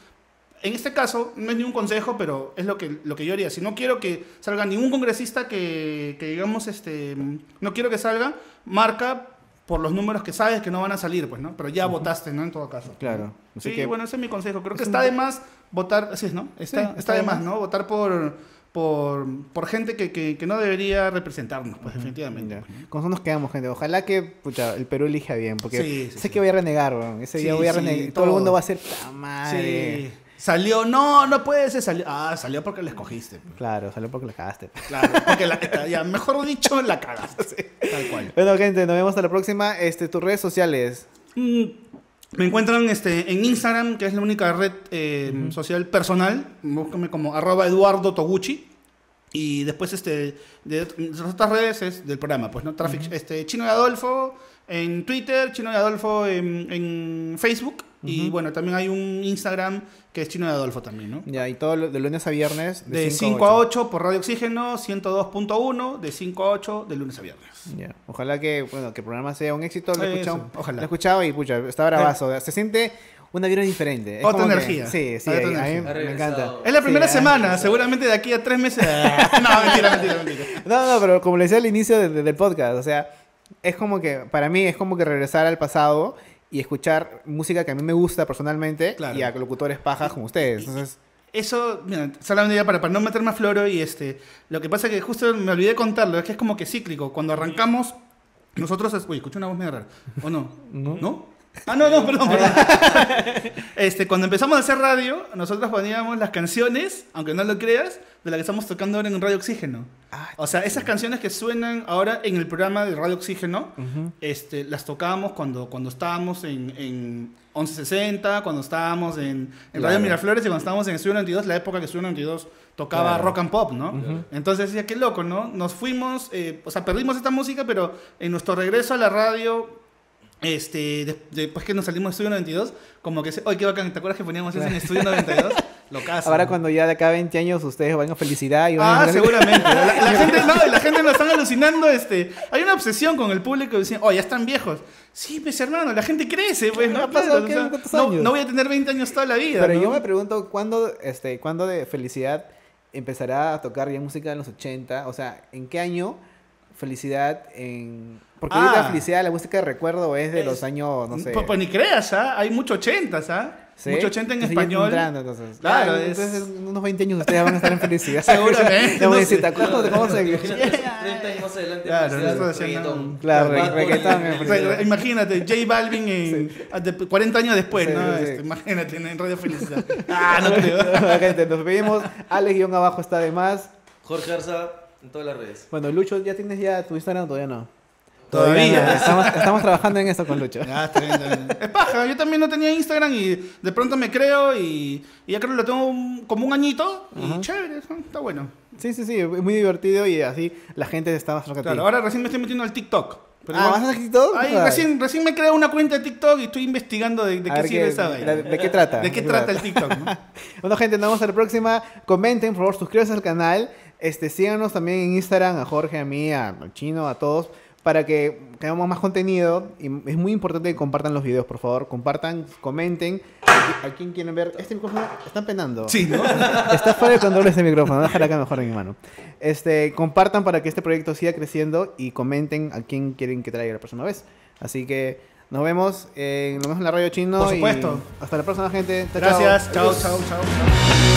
en este caso, no es ni un consejo, pero es lo que, lo que yo haría. Si no quiero que salga ningún congresista que, que digamos, este, no quiero que salga, marca por los números que sabes que no van a salir, pues, ¿no? Pero ya votaste, ¿no? En todo caso. Claro. Así Sí, que bueno, ese es mi consejo. Creo que está de más votar, así es, ¿no? Está, Sí, está, de más, ¿no? Votar por, por, por gente que, que, que no debería representarnos, pues, definitivamente. Ya. pues. Con eso nos quedamos, gente. Ojalá que pucha, el Perú elija bien, porque Sí, sí, sé sí. que voy a renegar, weón. Ese día voy a renegar. todo el mundo va a ser "Ta madre. Salió, no, no puede ser, salió. Ah, salió porque la escogiste. pues. Claro, salió porque la cagaste. Claro, porque la, ya, mejor dicho, la cagaste. Tal cual. Bueno, gente, nos vemos hasta la próxima. Este, tus redes sociales. Mm, Me encuentran este, en Instagram, que es la única red eh, social personal. Búscame como arroba Eduardo Toguchi. Y después este, de las otras redes es del programa, pues, ¿no? Traffic, este, Chino y Adolfo en Twitter, Chino y Adolfo en, en Facebook. Y bueno, también hay un Instagram que es Chino y Adolfo también, ¿no? Ya, y todo de lunes a viernes. De 5 a 8 por Radio Oxígeno, 102.1, de 5 a 8 de lunes a viernes. Ya. Ojalá que, bueno, que el programa sea un éxito. Lo he escuchado, ojalá. Lo he escuchado y, pucha, está bravazo. Se siente una vibra diferente. Es Otra que- energía. sí, sí, a mí energía. Me encanta. Es la Sí, primera ah, semana, seguramente de aquí a tres meses. no, mentira, mentira, mentira. No, no, pero como le decía al inicio de- de- del podcast, o sea, es como que, para mí es como que regresar al pasado y escuchar música que a mí me gusta personalmente Claro. y a locutores pajas como ustedes. Entonces, Eso, mira, solamente ya para, para no meter más floro y este, lo que pasa es que justo me olvidé contarlo, es que es como que cíclico. Cuando arrancamos, nosotros, uy, escuché una voz medio rara, ¿o no? No. Ah, no, no, perdón, perdón. este, cuando empezamos a hacer radio, nosotros poníamos las canciones, aunque no lo creas, de la que estamos tocando ahora en Radio Oxígeno. Ah, O sea, esas canciones que suenan ahora en el programa de Radio Oxígeno, este, las tocábamos cuando, cuando estábamos en, en 1160, cuando estábamos en, en Claro. Radio Miraflores y cuando estábamos en Estudio 92, la época que Estudio 92 tocaba Claro. rock and pop, ¿no? Entonces decía, qué loco, ¿no? Nos fuimos, eh, o sea, perdimos esta música, pero en nuestro regreso a la radio, este, de- después que nos salimos de Estudio 92, como que, se- oye, qué bacán, ¿te acuerdas que poníamos eso en Estudio 92? Locazo. ahora cuando ya de acá a 20 años ustedes van a felicidad y van Ah, a... seguramente. La, la gente, no, la gente nos están alucinando. Este, hay una obsesión con el público diciendo, oh, ya están viejos. Sí, pues hermano, la gente crece, pues, ¿no? ¿Cuántos no, voy a tener 20 años toda la vida. Pero ¿no? yo me pregunto, ¿cuándo, este, ¿cuándo de felicidad empezará a tocar ya música en los 80? O sea, ¿en qué año felicidad en... Porque Ah. ahorita felicidad, la música de recuerdo es de Es- los años, no sé... Pues, pues ni creas, ¿ah? Hay mucho 80, ¿ah? ¿Sí? Mucho 80 en Entonces español. entrando, entonces. Claro, Ah, es- entonces en unos 20 años ustedes van a estar en felicidad. Seguramente, Ya voy a no decir. ¿te acuerdas de cómo se... Imagínate 30 años más adelante. Claro, felicidad, nosotros reggaetón. Claro, reggaetón, eh, O sea, imagínate, J Balvin en, de- 40 años después, Sí, ¿no? sí, sí. Este, imagínate en Radio Felicidad. Ah, no creo. Gente, nos pedimos. Alex guion abajo está de más. Jorge Arza en todas las redes. Bueno, Lucho, ¿ya tienes ya tu Instagram todavía no? Todavía. no. Estamos, estamos trabajando en eso con Lucho. Ah, está bien, está bien. Es paja, yo también no tenía Instagram y de pronto me creo y, y ya creo que lo tengo un- como un añito y Ajá. chévere, está bueno. Sí, sí, sí, es muy divertido y así la gente está más cerca. Claro, ahora recién me estoy metiendo al TikTok. Pero Ah, ¿vas a TikTok? Ay, recién, recién me creo una cuenta de TikTok y estoy investigando de, qué sirve esa de- vaina. de qué trata. ¿De qué trata el TikTok? ¿no? Bueno, gente, nos vemos a la próxima. Comenten, por favor, suscríbanse al canal. Este, síganos también en Instagram, a Jorge, a mí, a- chino, a todos, para que tengamos más contenido. Y es muy importante que compartan los videos, por favor. Compartan, comenten. ¿A quién quieren ver? Este micrófono están penando. Sí, ¿no? Está fuera de control este micrófono. Déjala acá mejor en mi mano. Este, compartan para que este proyecto siga creciendo y comenten a quién quieren que traiga la próxima vez. Así que nos vemos, eh, nos vemos en la radio chino. Por y supuesto. hasta la próxima, gente. Chao. Gracias. Chao, chao, chao. chao.